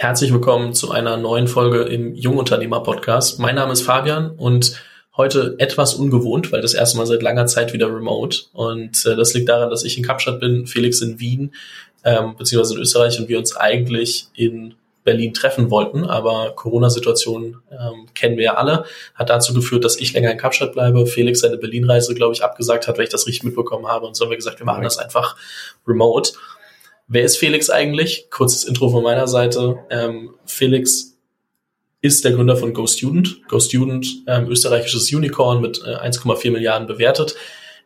Herzlich willkommen zu einer neuen Folge im Jungunternehmer Podcast. Mein Name ist Fabian und heute etwas ungewohnt, weil das erste Mal seit langer Zeit wieder remote. Und äh, das liegt daran, dass ich in Kapstadt bin, Felix in Wien, ähm, beziehungsweise in Österreich und wir uns eigentlich in Berlin treffen wollten, aber Corona-Situation ähm, kennen wir ja alle, hat dazu geführt, dass ich länger in Kapstadt bleibe, Felix seine Berlin-Reise, glaube ich, abgesagt hat, weil ich das richtig mitbekommen habe und so haben wir gesagt, wir machen das einfach remote. Wer ist Felix eigentlich? Kurzes Intro von meiner Seite. Ähm, Felix ist der Gründer von GoStudent. GoStudent, ähm, österreichisches Unicorn mit äh, 1,4 Milliarden bewertet.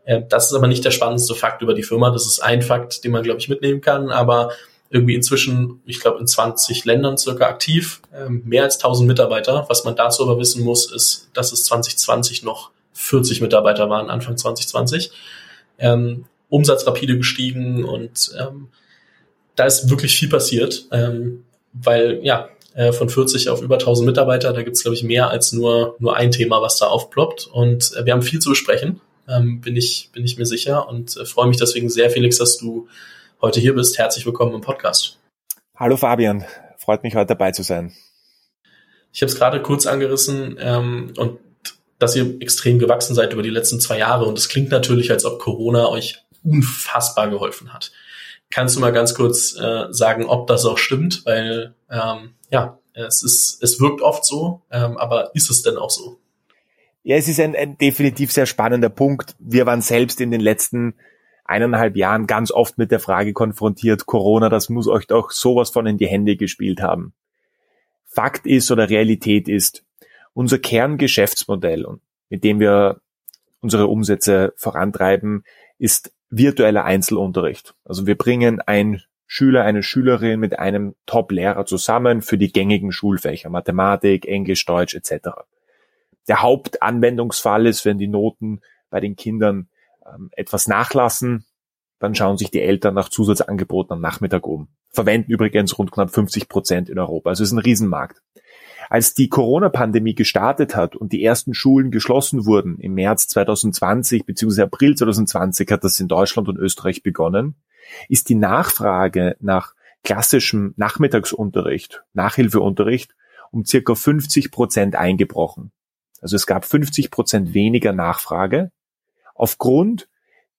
Äh, das ist aber nicht der spannendste Fakt über die Firma. Das ist ein Fakt, den man, glaube ich, mitnehmen kann. Aber irgendwie inzwischen, ich glaube, in 20 Ländern circa aktiv, ähm, mehr als 1000 Mitarbeiter. Was man dazu aber wissen muss, ist, dass es 2020 noch 40 Mitarbeiter waren, Anfang 2020. Ähm, Umsatz rapide gestiegen und ähm, da ist wirklich viel passiert, ähm, weil ja, äh, von 40 auf über 1000 Mitarbeiter, da gibt's glaube ich, mehr als nur, nur ein Thema, was da aufploppt. Und äh, wir haben viel zu besprechen, ähm, bin, ich, bin ich mir sicher und äh, freue mich deswegen sehr, Felix, dass du heute hier bist. Herzlich willkommen im Podcast. Hallo Fabian, freut mich heute dabei zu sein. Ich habe es gerade kurz angerissen ähm, und dass ihr extrem gewachsen seid über die letzten zwei Jahre und es klingt natürlich, als ob Corona euch unfassbar geholfen hat. Kannst du mal ganz kurz äh, sagen, ob das auch stimmt? Weil ähm, ja, es ist, es wirkt oft so, ähm, aber ist es denn auch so? Ja, es ist ein, ein definitiv sehr spannender Punkt. Wir waren selbst in den letzten eineinhalb Jahren ganz oft mit der Frage konfrontiert, Corona, das muss euch doch sowas von in die Hände gespielt haben. Fakt ist oder Realität ist, unser Kerngeschäftsmodell, mit dem wir unsere Umsätze vorantreiben, ist virtueller Einzelunterricht. Also wir bringen ein Schüler, eine Schülerin mit einem Top-Lehrer zusammen für die gängigen Schulfächer, Mathematik, Englisch, Deutsch etc. Der Hauptanwendungsfall ist, wenn die Noten bei den Kindern ähm, etwas nachlassen, dann schauen sich die Eltern nach Zusatzangeboten am Nachmittag um. Verwenden übrigens rund knapp 50 Prozent in Europa. Also es ist ein Riesenmarkt. Als die Corona-Pandemie gestartet hat und die ersten Schulen geschlossen wurden im März 2020 bzw. April 2020 hat das in Deutschland und Österreich begonnen, ist die Nachfrage nach klassischem Nachmittagsunterricht, Nachhilfeunterricht um circa 50 Prozent eingebrochen. Also es gab 50 Prozent weniger Nachfrage aufgrund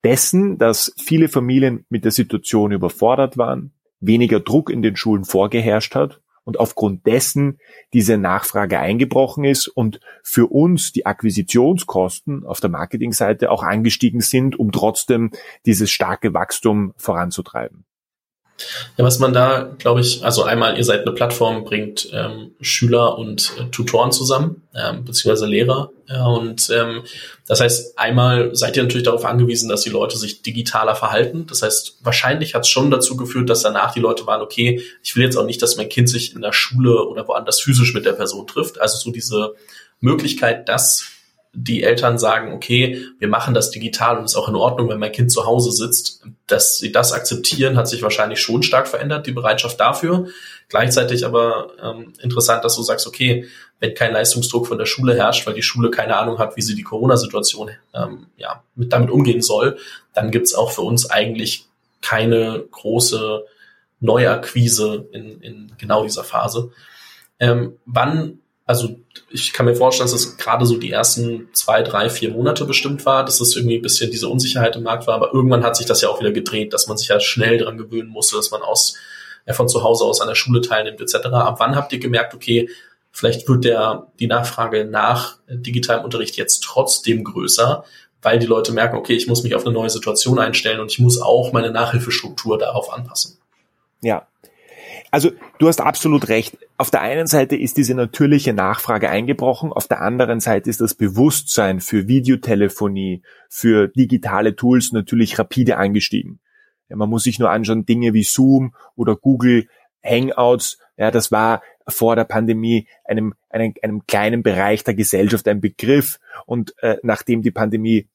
dessen, dass viele Familien mit der Situation überfordert waren, weniger Druck in den Schulen vorgeherrscht hat und aufgrund dessen diese Nachfrage eingebrochen ist und für uns die Akquisitionskosten auf der Marketingseite auch angestiegen sind, um trotzdem dieses starke Wachstum voranzutreiben. Ja, was man da, glaube ich, also einmal, ihr seid eine Plattform, bringt ähm, Schüler und äh, Tutoren zusammen, ähm, beziehungsweise Lehrer. Ja, und ähm, das heißt, einmal seid ihr natürlich darauf angewiesen, dass die Leute sich digitaler verhalten. Das heißt, wahrscheinlich hat es schon dazu geführt, dass danach die Leute waren, okay, ich will jetzt auch nicht, dass mein Kind sich in der Schule oder woanders physisch mit der Person trifft. Also so diese Möglichkeit, dass die Eltern sagen, okay, wir machen das digital und ist auch in Ordnung, wenn mein Kind zu Hause sitzt, dass sie das akzeptieren, hat sich wahrscheinlich schon stark verändert, die Bereitschaft dafür. Gleichzeitig aber ähm, interessant, dass du sagst, okay, wenn kein Leistungsdruck von der Schule herrscht, weil die Schule keine Ahnung hat, wie sie die Corona-Situation ähm, ja, mit, damit umgehen soll, dann gibt's auch für uns eigentlich keine große Neuakquise in, in genau dieser Phase. Ähm, wann also ich kann mir vorstellen, dass es gerade so die ersten zwei, drei, vier Monate bestimmt war, dass es irgendwie ein bisschen diese Unsicherheit im Markt war, aber irgendwann hat sich das ja auch wieder gedreht, dass man sich ja schnell dran gewöhnen musste, dass man aus ja, von zu Hause aus an der Schule teilnimmt etc. Ab wann habt ihr gemerkt, okay, vielleicht wird der die Nachfrage nach digitalem Unterricht jetzt trotzdem größer, weil die Leute merken, okay, ich muss mich auf eine neue Situation einstellen und ich muss auch meine Nachhilfestruktur darauf anpassen. Ja, also du hast absolut recht. Auf der einen Seite ist diese natürliche Nachfrage eingebrochen, auf der anderen Seite ist das Bewusstsein für Videotelefonie, für digitale Tools natürlich rapide angestiegen. Ja, man muss sich nur anschauen, Dinge wie Zoom oder Google Hangouts, ja, das war vor der Pandemie einem, einem, einem kleinen Bereich der Gesellschaft ein Begriff und äh, nachdem die Pandemie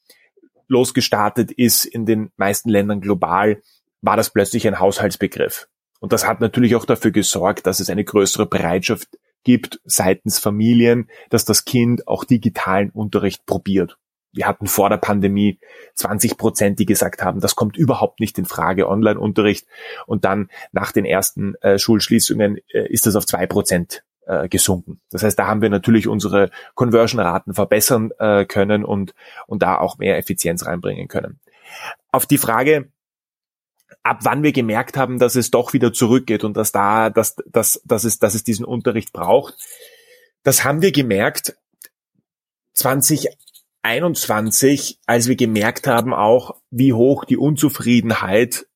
losgestartet ist in den meisten Ländern global, war das plötzlich ein Haushaltsbegriff. Und das hat natürlich auch dafür gesorgt, dass es eine größere Bereitschaft gibt seitens Familien, dass das Kind auch digitalen Unterricht probiert. wir hatten vor der Pandemie 20 Prozent, die gesagt haben, das kommt überhaupt nicht in Frage, Online-Unterricht. Und dann nach den ersten äh, Schulschließungen äh, ist das auf zwei Prozent äh, gesunken. Das heißt, da haben wir natürlich unsere Conversion-Raten verbessern äh, können und, und da auch mehr Effizienz reinbringen können. Auf die Frage, ab wann wir gemerkt haben, dass es doch wieder zurückgeht und dass da, dass, dass, dass es, dass es diesen Unterricht braucht, das haben wir gemerkt 2021, als wir gemerkt haben auch, wie hoch die Unzufriedenheit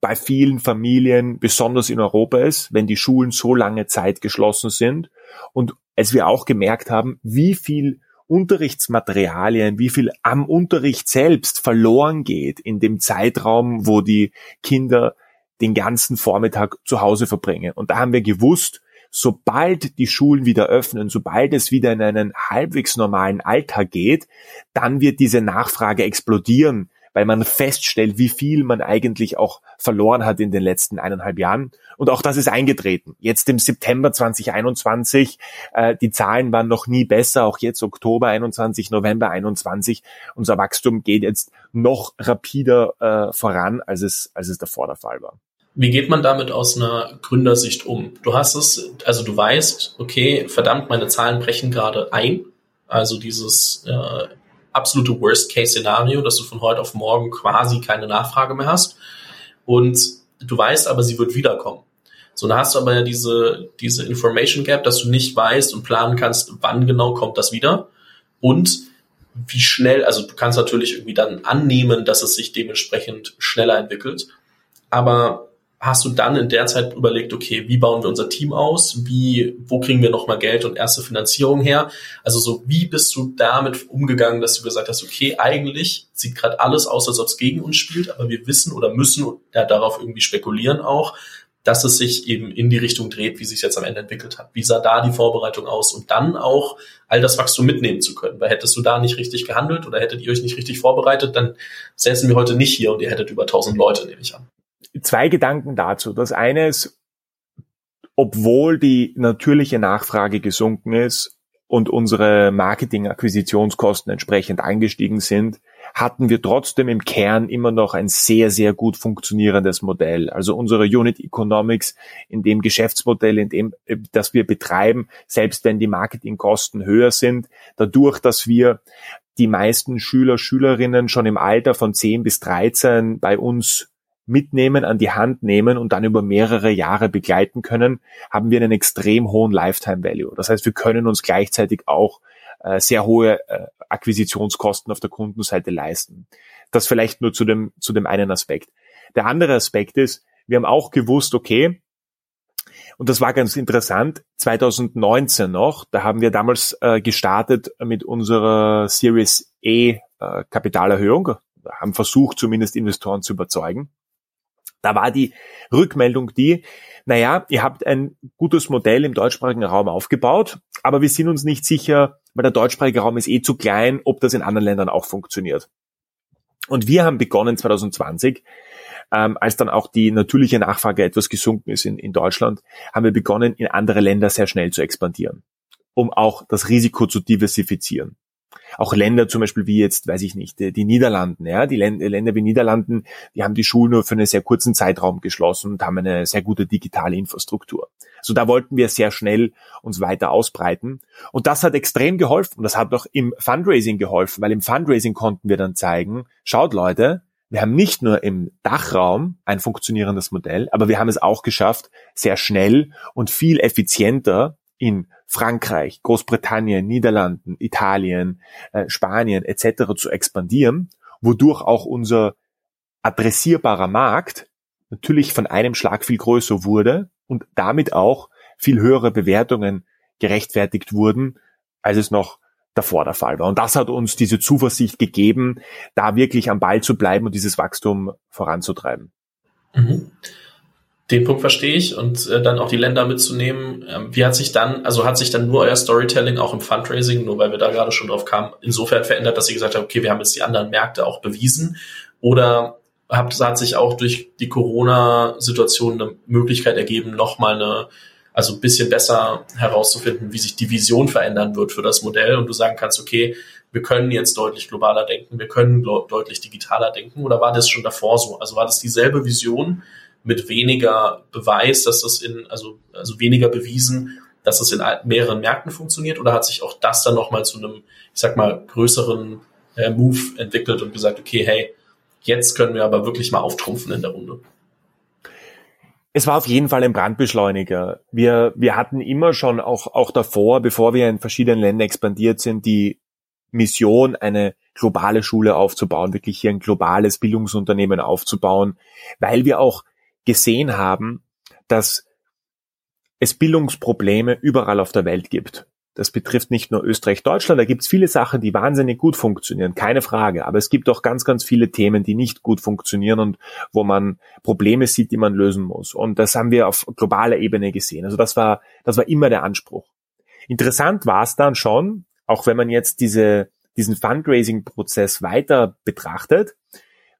bei vielen Familien, besonders in Europa ist, wenn die Schulen so lange Zeit geschlossen sind. Und als wir auch gemerkt haben, wie viel Unterrichtsmaterialien, wie viel am Unterricht selbst verloren geht in dem Zeitraum, wo die Kinder den ganzen Vormittag zu Hause verbringen. Und da haben wir gewusst, sobald die Schulen wieder öffnen, sobald es wieder in einen halbwegs normalen Alltag geht, dann wird diese Nachfrage explodieren weil man feststellt, wie viel man eigentlich auch verloren hat in den letzten eineinhalb Jahren. Und auch das ist eingetreten. Jetzt im September 2021, äh, die Zahlen waren noch nie besser, auch jetzt Oktober 21, November 21. Unser Wachstum geht jetzt noch rapider äh, voran, als es, als es davor der Fall war. Wie geht man damit aus einer Gründersicht um? Du hast es, also du weißt, okay, verdammt, meine Zahlen brechen gerade ein. Also dieses äh, absolute Worst-Case-Szenario, dass du von heute auf morgen quasi keine Nachfrage mehr hast. Und du weißt aber, sie wird wiederkommen. So, dann hast du aber ja diese, diese Information Gap, dass du nicht weißt und planen kannst, wann genau kommt das wieder und wie schnell, also du kannst natürlich irgendwie dann annehmen, dass es sich dementsprechend schneller entwickelt. Aber hast du dann in der Zeit überlegt, okay, wie bauen wir unser Team aus? Wie, wo kriegen wir nochmal Geld und erste Finanzierung her? Also so, wie bist du damit umgegangen, dass du gesagt hast, okay, eigentlich sieht gerade alles aus, als ob es gegen uns spielt, aber wir wissen oder müssen ja, darauf irgendwie spekulieren auch, dass es sich eben in die Richtung dreht, wie sich jetzt am Ende entwickelt hat. Wie sah da die Vorbereitung aus? Und dann auch all das Wachstum mitnehmen zu können. Weil hättest du da nicht richtig gehandelt oder hättet ihr euch nicht richtig vorbereitet, dann säßen wir heute nicht hier und ihr hättet über 1000 Leute, nehme ich an zwei Gedanken dazu. Das eine ist, obwohl die natürliche Nachfrage gesunken ist und unsere Marketing-Akquisitionskosten entsprechend angestiegen sind, hatten wir trotzdem im Kern immer noch ein sehr, sehr gut funktionierendes Modell. Also unsere Unit Economics in dem Geschäftsmodell, in dem, äh, das wir betreiben, selbst wenn die Marketingkosten höher sind, dadurch, dass wir die meisten Schüler, Schülerinnen schon im Alter von 10 bis 13 bei uns mitnehmen, an die Hand nehmen und dann über mehrere Jahre begleiten können, haben wir einen extrem hohen Lifetime Value. Das heißt, wir können uns gleichzeitig auch äh, sehr hohe äh, Akquisitionskosten auf der Kundenseite leisten. Das vielleicht nur zu dem, zu dem einen Aspekt. Der andere Aspekt ist, wir haben auch gewusst, okay, und das war ganz interessant, 2019 noch, da haben wir damals äh, gestartet mit unserer Series E äh, Kapitalerhöhung, haben versucht, zumindest Investoren zu überzeugen. Da war die Rückmeldung die, naja, ihr habt ein gutes Modell im deutschsprachigen Raum aufgebaut, aber wir sind uns nicht sicher, weil der deutschsprachige Raum ist eh zu klein, ob das in anderen Ländern auch funktioniert. Und wir haben begonnen 2020, ähm, als dann auch die natürliche Nachfrage etwas gesunken ist in, in Deutschland, haben wir begonnen, in andere Länder sehr schnell zu expandieren, um auch das Risiko zu diversifizieren auch Länder zum Beispiel wie jetzt, weiß ich nicht, die Niederlanden, ja, die Länder wie Niederlanden, die haben die Schulen nur für einen sehr kurzen Zeitraum geschlossen und haben eine sehr gute digitale Infrastruktur. So da wollten wir sehr schnell uns weiter ausbreiten. Und das hat extrem geholfen. Und das hat auch im Fundraising geholfen, weil im Fundraising konnten wir dann zeigen, schaut Leute, wir haben nicht nur im Dachraum ein funktionierendes Modell, aber wir haben es auch geschafft, sehr schnell und viel effizienter in Frankreich, Großbritannien, Niederlanden, Italien, äh, Spanien etc. zu expandieren, wodurch auch unser adressierbarer Markt natürlich von einem Schlag viel größer wurde und damit auch viel höhere Bewertungen gerechtfertigt wurden, als es noch davor der Fall war. Und das hat uns diese Zuversicht gegeben, da wirklich am Ball zu bleiben und dieses Wachstum voranzutreiben. Mhm. Den Punkt verstehe ich und äh, dann auch die Länder mitzunehmen. Ähm, wie hat sich dann, also hat sich dann nur euer Storytelling auch im Fundraising, nur weil wir da gerade schon drauf kamen, insofern verändert, dass ihr gesagt habt, okay, wir haben jetzt die anderen Märkte auch bewiesen? Oder habt, hat sich auch durch die Corona-Situation eine Möglichkeit ergeben, nochmal eine, also ein bisschen besser herauszufinden, wie sich die Vision verändern wird für das Modell und du sagen kannst, okay, wir können jetzt deutlich globaler denken, wir können deutlich digitaler denken? Oder war das schon davor so? Also war das dieselbe Vision mit weniger Beweis, dass das in, also, also weniger bewiesen, dass das in mehreren Märkten funktioniert? Oder hat sich auch das dann nochmal zu einem, ich sag mal, größeren äh, Move entwickelt und gesagt, okay, hey, jetzt können wir aber wirklich mal auftrumpfen in der Runde? Es war auf jeden Fall ein Brandbeschleuniger. Wir, wir hatten immer schon auch, auch davor, bevor wir in verschiedenen Ländern expandiert sind, die Mission, eine globale Schule aufzubauen, wirklich hier ein globales Bildungsunternehmen aufzubauen, weil wir auch gesehen haben, dass es Bildungsprobleme überall auf der Welt gibt. Das betrifft nicht nur Österreich, Deutschland. Da gibt es viele Sachen, die wahnsinnig gut funktionieren, keine Frage. Aber es gibt auch ganz, ganz viele Themen, die nicht gut funktionieren und wo man Probleme sieht, die man lösen muss. Und das haben wir auf globaler Ebene gesehen. Also das war, das war immer der Anspruch. Interessant war es dann schon, auch wenn man jetzt diese, diesen Fundraising-Prozess weiter betrachtet,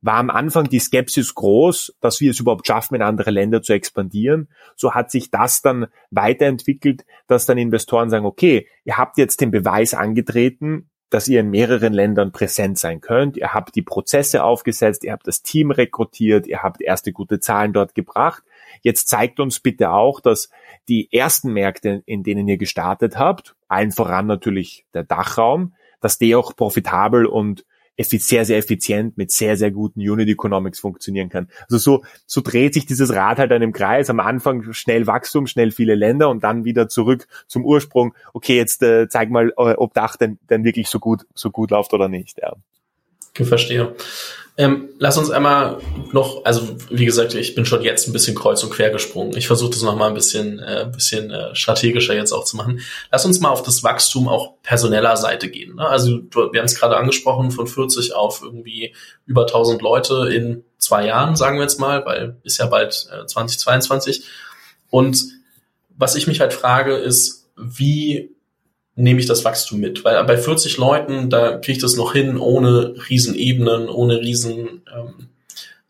war am Anfang die Skepsis groß, dass wir es überhaupt schaffen, in andere Länder zu expandieren. So hat sich das dann weiterentwickelt, dass dann Investoren sagen, okay, ihr habt jetzt den Beweis angetreten, dass ihr in mehreren Ländern präsent sein könnt. Ihr habt die Prozesse aufgesetzt, ihr habt das Team rekrutiert, ihr habt erste gute Zahlen dort gebracht. Jetzt zeigt uns bitte auch, dass die ersten Märkte, in denen ihr gestartet habt, allen voran natürlich der Dachraum, dass der auch profitabel und sehr, sehr effizient mit sehr, sehr guten Unit Economics funktionieren kann. Also so, so dreht sich dieses Rad halt einem Kreis. Am Anfang schnell Wachstum, schnell viele Länder und dann wieder zurück zum Ursprung. Okay, jetzt äh, zeig mal, äh, ob Dach denn, denn wirklich so gut, so gut läuft oder nicht. Ja. Ich verstehe. Ähm, lass uns einmal noch, also wie gesagt, ich bin schon jetzt ein bisschen kreuz und quer gesprungen. Ich versuche das nochmal ein bisschen, äh, bisschen äh, strategischer jetzt auch zu machen. Lass uns mal auf das Wachstum auch personeller Seite gehen. Ne? Also wir haben es gerade angesprochen, von 40 auf irgendwie über 1000 Leute in zwei Jahren, sagen wir jetzt mal, weil ist ja bald äh, 2022. Und was ich mich halt frage, ist, wie nehme ich das Wachstum mit. Weil bei 40 Leuten, da kriege ich das noch hin, ohne Riesenebenen, ohne Riesen, ähm,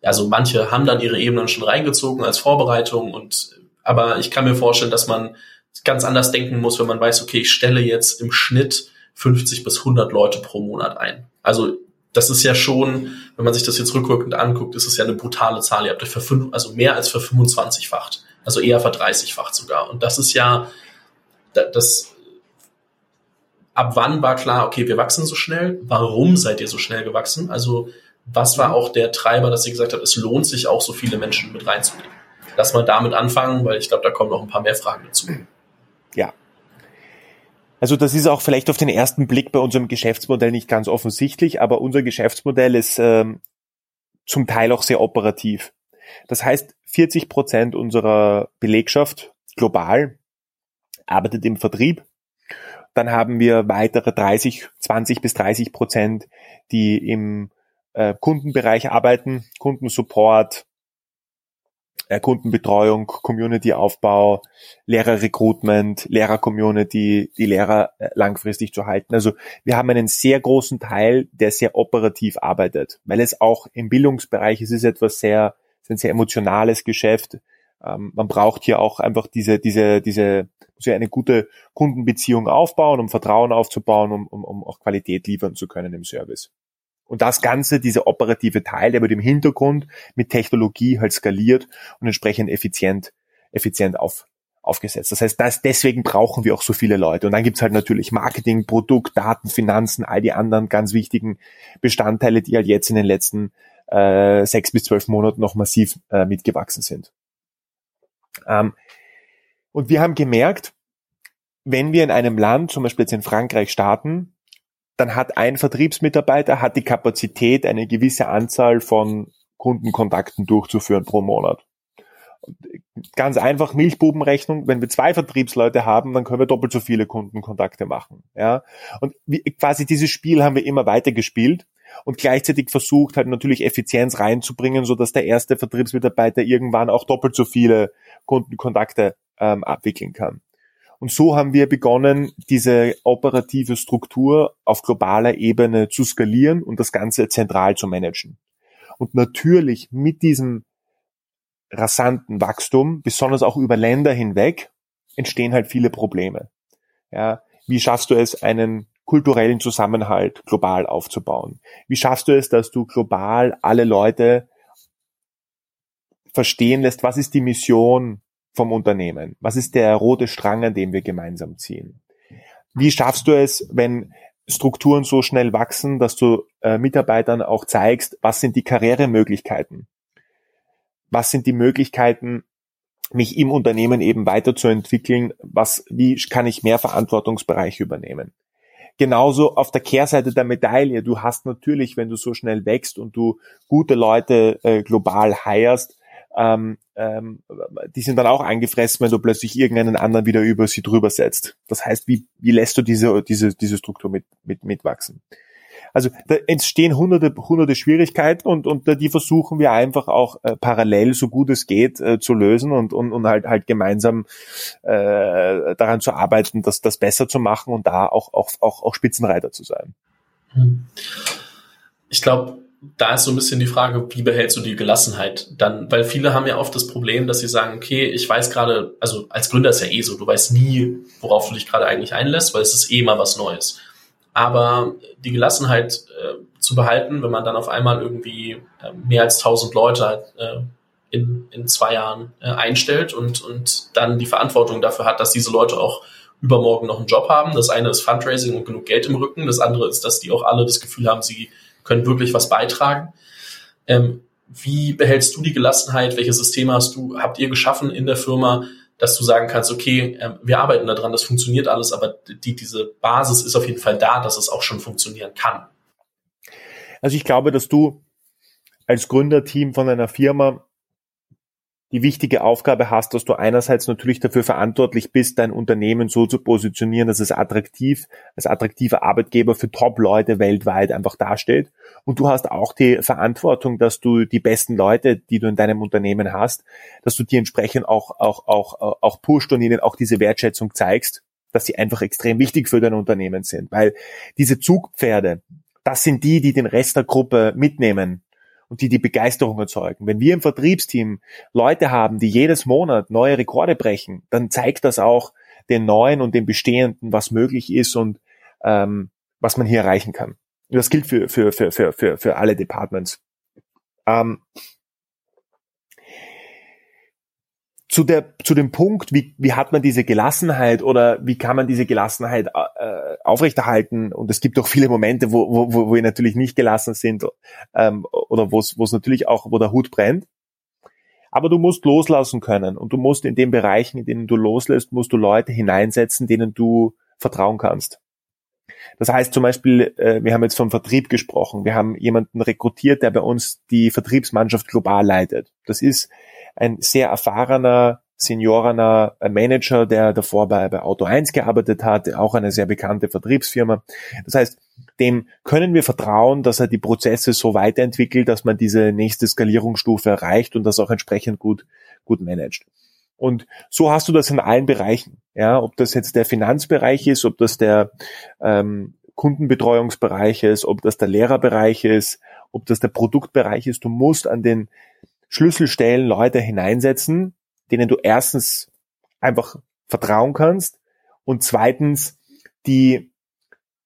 also manche haben dann ihre Ebenen schon reingezogen als Vorbereitung und aber ich kann mir vorstellen, dass man ganz anders denken muss, wenn man weiß, okay, ich stelle jetzt im Schnitt 50 bis 100 Leute pro Monat ein. Also das ist ja schon, wenn man sich das jetzt rückwirkend anguckt, ist es ja eine brutale Zahl. Ihr habt euch für fünf, also mehr als für 25-facht, also eher für 30-facht sogar. Und das ist ja, das ab wann war klar, okay, wir wachsen so schnell? Warum seid ihr so schnell gewachsen? Also was war auch der Treiber, dass ihr gesagt habt, es lohnt sich auch so viele Menschen mit reinzunehmen? Lass mal damit anfangen, weil ich glaube, da kommen noch ein paar mehr Fragen dazu. Ja. Also das ist auch vielleicht auf den ersten Blick bei unserem Geschäftsmodell nicht ganz offensichtlich, aber unser Geschäftsmodell ist ähm, zum Teil auch sehr operativ. Das heißt, 40 Prozent unserer Belegschaft global arbeitet im Vertrieb dann haben wir weitere 30, 20 bis 30 Prozent, die im äh, Kundenbereich arbeiten, Kundensupport, äh, Kundenbetreuung, Community-Aufbau, Lehrer-Recruitment, Lehrer-Community, die Lehrer äh, langfristig zu halten. Also wir haben einen sehr großen Teil, der sehr operativ arbeitet, weil es auch im Bildungsbereich es ist etwas sehr, ist ein sehr emotionales Geschäft. Ähm, man braucht hier auch einfach diese, diese, diese, muss ja eine gute Kundenbeziehung aufbauen, um Vertrauen aufzubauen, um, um, um auch Qualität liefern zu können im Service. Und das Ganze, dieser operative Teil, der wird im Hintergrund mit Technologie halt skaliert und entsprechend effizient, effizient auf, aufgesetzt. Das heißt, das, deswegen brauchen wir auch so viele Leute. Und dann gibt's halt natürlich Marketing, Produkt, Daten, Finanzen, all die anderen ganz wichtigen Bestandteile, die halt jetzt in den letzten äh, sechs bis zwölf Monaten noch massiv äh, mitgewachsen sind. Ähm, und wir haben gemerkt, wenn wir in einem Land, zum Beispiel jetzt in Frankreich starten, dann hat ein Vertriebsmitarbeiter hat die Kapazität, eine gewisse Anzahl von Kundenkontakten durchzuführen pro Monat. Ganz einfach Milchbubenrechnung. Wenn wir zwei Vertriebsleute haben, dann können wir doppelt so viele Kundenkontakte machen. Ja, und wie, quasi dieses Spiel haben wir immer weiter gespielt und gleichzeitig versucht halt natürlich Effizienz reinzubringen, so dass der erste Vertriebsmitarbeiter irgendwann auch doppelt so viele Kundenkontakte ähm, abwickeln kann. Und so haben wir begonnen, diese operative Struktur auf globaler Ebene zu skalieren und das Ganze zentral zu managen. Und natürlich mit diesem rasanten Wachstum, besonders auch über Länder hinweg, entstehen halt viele Probleme. Ja, wie schaffst du es, einen kulturellen Zusammenhalt global aufzubauen? Wie schaffst du es, dass du global alle Leute verstehen lässt, was ist die Mission vom Unternehmen? Was ist der rote Strang, an dem wir gemeinsam ziehen? Wie schaffst du es, wenn Strukturen so schnell wachsen, dass du äh, Mitarbeitern auch zeigst, was sind die Karrieremöglichkeiten? Was sind die Möglichkeiten, mich im Unternehmen eben weiterzuentwickeln? Was, wie kann ich mehr Verantwortungsbereich übernehmen? Genauso auf der Kehrseite der Medaille. Du hast natürlich, wenn du so schnell wächst und du gute Leute äh, global heierst, ähm, ähm, die sind dann auch angefressen, wenn du plötzlich irgendeinen anderen wieder über sie drüber setzt. Das heißt, wie, wie lässt du diese, diese, diese Struktur mit, mit, mitwachsen? Also da entstehen hunderte, hunderte Schwierigkeiten und, und die versuchen wir einfach auch äh, parallel, so gut es geht, äh, zu lösen und, und, und halt, halt gemeinsam äh, daran zu arbeiten, das, das besser zu machen und da auch, auch, auch, auch Spitzenreiter zu sein. Ich glaube, da ist so ein bisschen die Frage, wie behältst du die Gelassenheit dann? Weil viele haben ja oft das Problem, dass sie sagen, okay, ich weiß gerade, also als Gründer ist ja eh so, du weißt nie, worauf du dich gerade eigentlich einlässt, weil es ist eh mal was Neues. Aber die Gelassenheit äh, zu behalten, wenn man dann auf einmal irgendwie äh, mehr als 1000 Leute äh, in, in zwei Jahren äh, einstellt und, und dann die Verantwortung dafür hat, dass diese Leute auch übermorgen noch einen Job haben. Das eine ist Fundraising und genug Geld im Rücken. Das andere ist, dass die auch alle das Gefühl haben, sie können wirklich was beitragen. Ähm, wie behältst du die Gelassenheit? Welche Systeme hast du, habt ihr geschaffen in der Firma, dass du sagen kannst, okay, äh, wir arbeiten daran, das funktioniert alles, aber die, diese Basis ist auf jeden Fall da, dass es auch schon funktionieren kann. Also ich glaube, dass du als Gründerteam von einer Firma die wichtige Aufgabe hast, dass du einerseits natürlich dafür verantwortlich bist, dein Unternehmen so zu positionieren, dass es attraktiv, als attraktiver Arbeitgeber für Top-Leute weltweit einfach dasteht. Und du hast auch die Verantwortung, dass du die besten Leute, die du in deinem Unternehmen hast, dass du die entsprechend auch, auch, auch, auch pusht und ihnen auch diese Wertschätzung zeigst, dass sie einfach extrem wichtig für dein Unternehmen sind. Weil diese Zugpferde, das sind die, die den Rest der Gruppe mitnehmen und die die Begeisterung erzeugen. Wenn wir im Vertriebsteam Leute haben, die jedes Monat neue Rekorde brechen, dann zeigt das auch den Neuen und den Bestehenden, was möglich ist und ähm, was man hier erreichen kann. Das gilt für, für, für, für, für, für alle Departments. Ähm, zu der zu dem Punkt, wie, wie hat man diese Gelassenheit oder wie kann man diese Gelassenheit äh, aufrechterhalten? Und es gibt auch viele Momente, wo, wo, wo wir natürlich nicht gelassen sind ähm, oder wo es natürlich auch, wo der Hut brennt. Aber du musst loslassen können und du musst in den Bereichen, in denen du loslässt, musst du Leute hineinsetzen, denen du vertrauen kannst. Das heißt zum Beispiel, äh, wir haben jetzt vom Vertrieb gesprochen. Wir haben jemanden rekrutiert, der bei uns die Vertriebsmannschaft global leitet. Das ist ein sehr erfahrener, seniorener Manager, der davor bei, bei Auto 1 gearbeitet hat, auch eine sehr bekannte Vertriebsfirma. Das heißt, dem können wir vertrauen, dass er die Prozesse so weiterentwickelt, dass man diese nächste Skalierungsstufe erreicht und das auch entsprechend gut, gut managt. Und so hast du das in allen Bereichen. Ja, ob das jetzt der Finanzbereich ist, ob das der ähm, Kundenbetreuungsbereich ist, ob das der Lehrerbereich ist, ob das der Produktbereich ist. Du musst an den Schlüsselstellen Leute hineinsetzen, denen du erstens einfach vertrauen kannst und zweitens, die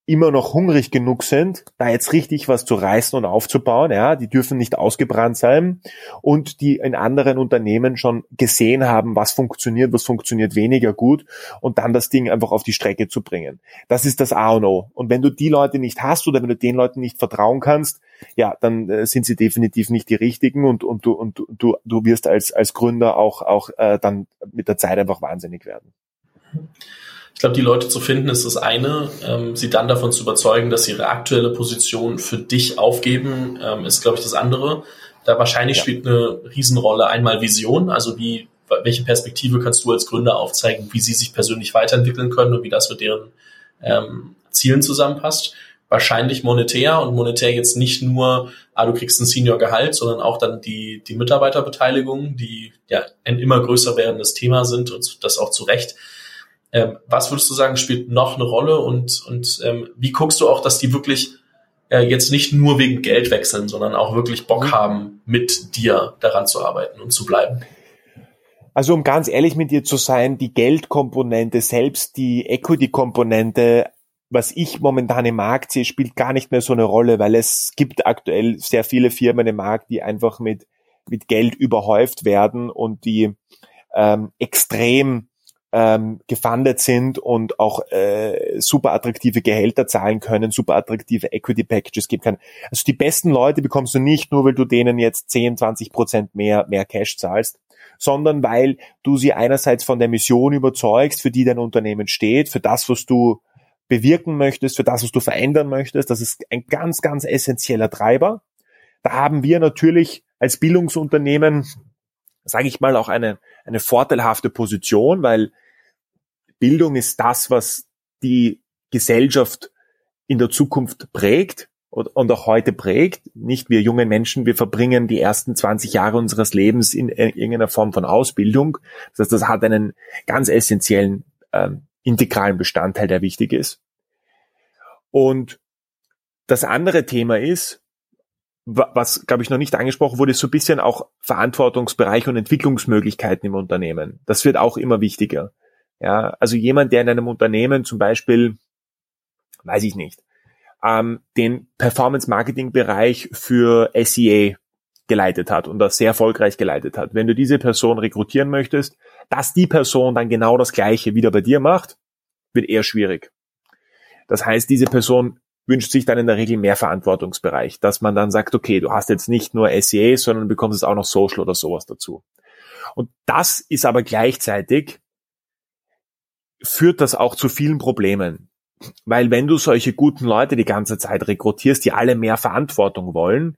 immer noch hungrig genug sind, da jetzt richtig was zu reißen und aufzubauen. Ja, die dürfen nicht ausgebrannt sein und die in anderen Unternehmen schon gesehen haben, was funktioniert, was funktioniert weniger gut und dann das Ding einfach auf die Strecke zu bringen. Das ist das A und O. Und wenn du die Leute nicht hast oder wenn du den Leuten nicht vertrauen kannst, ja, dann äh, sind sie definitiv nicht die richtigen und, und du, und du, du wirst als, als Gründer auch, auch äh, dann mit der Zeit einfach wahnsinnig werden. Ich glaube, die Leute zu finden ist das eine. Ähm, sie dann davon zu überzeugen, dass sie ihre aktuelle Position für dich aufgeben, ähm, ist, glaube ich, das andere. Da wahrscheinlich ja. spielt eine Riesenrolle einmal Vision, also wie, welche Perspektive kannst du als Gründer aufzeigen, wie sie sich persönlich weiterentwickeln können und wie das mit deren ähm, Zielen zusammenpasst. Wahrscheinlich monetär und monetär jetzt nicht nur, ah, du kriegst ein Senior-Gehalt, sondern auch dann die, die Mitarbeiterbeteiligung, die ja ein immer größer werdendes Thema sind und das auch zu Recht. Ähm, was würdest du sagen, spielt noch eine Rolle und, und ähm, wie guckst du auch, dass die wirklich äh, jetzt nicht nur wegen Geld wechseln, sondern auch wirklich Bock mhm. haben, mit dir daran zu arbeiten und zu bleiben? Also um ganz ehrlich mit dir zu sein, die Geldkomponente, selbst die Equity-Komponente was ich momentan im Markt sehe, spielt gar nicht mehr so eine Rolle, weil es gibt aktuell sehr viele Firmen im Markt, die einfach mit, mit Geld überhäuft werden und die ähm, extrem ähm, gefundet sind und auch äh, super attraktive Gehälter zahlen können, super attraktive Equity Packages geben können. Also die besten Leute bekommst du nicht nur, weil du denen jetzt 10, 20 Prozent mehr, mehr Cash zahlst, sondern weil du sie einerseits von der Mission überzeugst, für die dein Unternehmen steht, für das, was du bewirken möchtest, für das, was du verändern möchtest. Das ist ein ganz, ganz essentieller Treiber. Da haben wir natürlich als Bildungsunternehmen, sage ich mal, auch eine, eine vorteilhafte Position, weil Bildung ist das, was die Gesellschaft in der Zukunft prägt und auch heute prägt. Nicht wir jungen Menschen, wir verbringen die ersten 20 Jahre unseres Lebens in irgendeiner Form von Ausbildung. Das heißt, das hat einen ganz essentiellen ähm, integralen Bestandteil, der wichtig ist. Und das andere Thema ist, was, glaube ich, noch nicht angesprochen wurde, ist so ein bisschen auch Verantwortungsbereich und Entwicklungsmöglichkeiten im Unternehmen. Das wird auch immer wichtiger. Ja, also jemand, der in einem Unternehmen zum Beispiel, weiß ich nicht, ähm, den Performance-Marketing-Bereich für SEA geleitet hat und das sehr erfolgreich geleitet hat. Wenn du diese Person rekrutieren möchtest, dass die Person dann genau das Gleiche wieder bei dir macht, wird eher schwierig. Das heißt, diese Person wünscht sich dann in der Regel mehr Verantwortungsbereich, dass man dann sagt, okay, du hast jetzt nicht nur SEA, sondern bekommst jetzt auch noch Social oder sowas dazu. Und das ist aber gleichzeitig, führt das auch zu vielen Problemen. Weil wenn du solche guten Leute die ganze Zeit rekrutierst, die alle mehr Verantwortung wollen,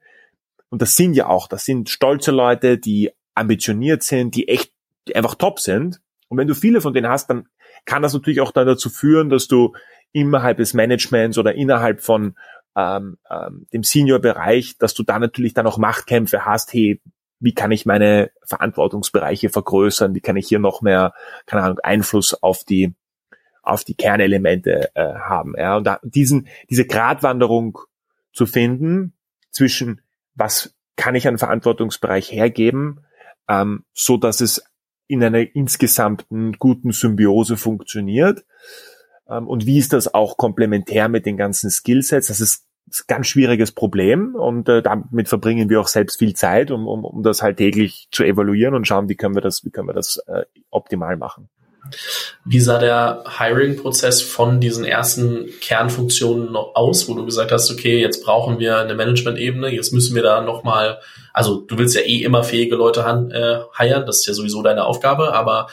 und das sind ja auch, das sind stolze Leute, die ambitioniert sind, die echt die einfach top sind. Und wenn du viele von denen hast, dann kann das natürlich auch dann dazu führen, dass du innerhalb des Managements oder innerhalb von ähm, ähm, dem Senior-Bereich, dass du da natürlich dann auch Machtkämpfe hast, hey, wie kann ich meine Verantwortungsbereiche vergrößern, wie kann ich hier noch mehr, keine Ahnung, Einfluss auf die auf die Kernelemente äh, haben. Ja, und da, diesen, diese Gratwanderung zu finden zwischen was kann ich an Verantwortungsbereich hergeben, ähm, so dass es in einer insgesamten guten Symbiose funktioniert. Ähm, und wie ist das auch komplementär mit den ganzen Skillsets? Das ist ein ganz schwieriges Problem und äh, damit verbringen wir auch selbst viel Zeit, um, um, um das halt täglich zu evaluieren und schauen, wie können wir das, wie können wir das äh, optimal machen. Wie sah der Hiring-Prozess von diesen ersten Kernfunktionen noch aus, wo du gesagt hast, okay, jetzt brauchen wir eine Management-Ebene, jetzt müssen wir da nochmal, also du willst ja eh immer fähige Leute äh, hiren, das ist ja sowieso deine Aufgabe, aber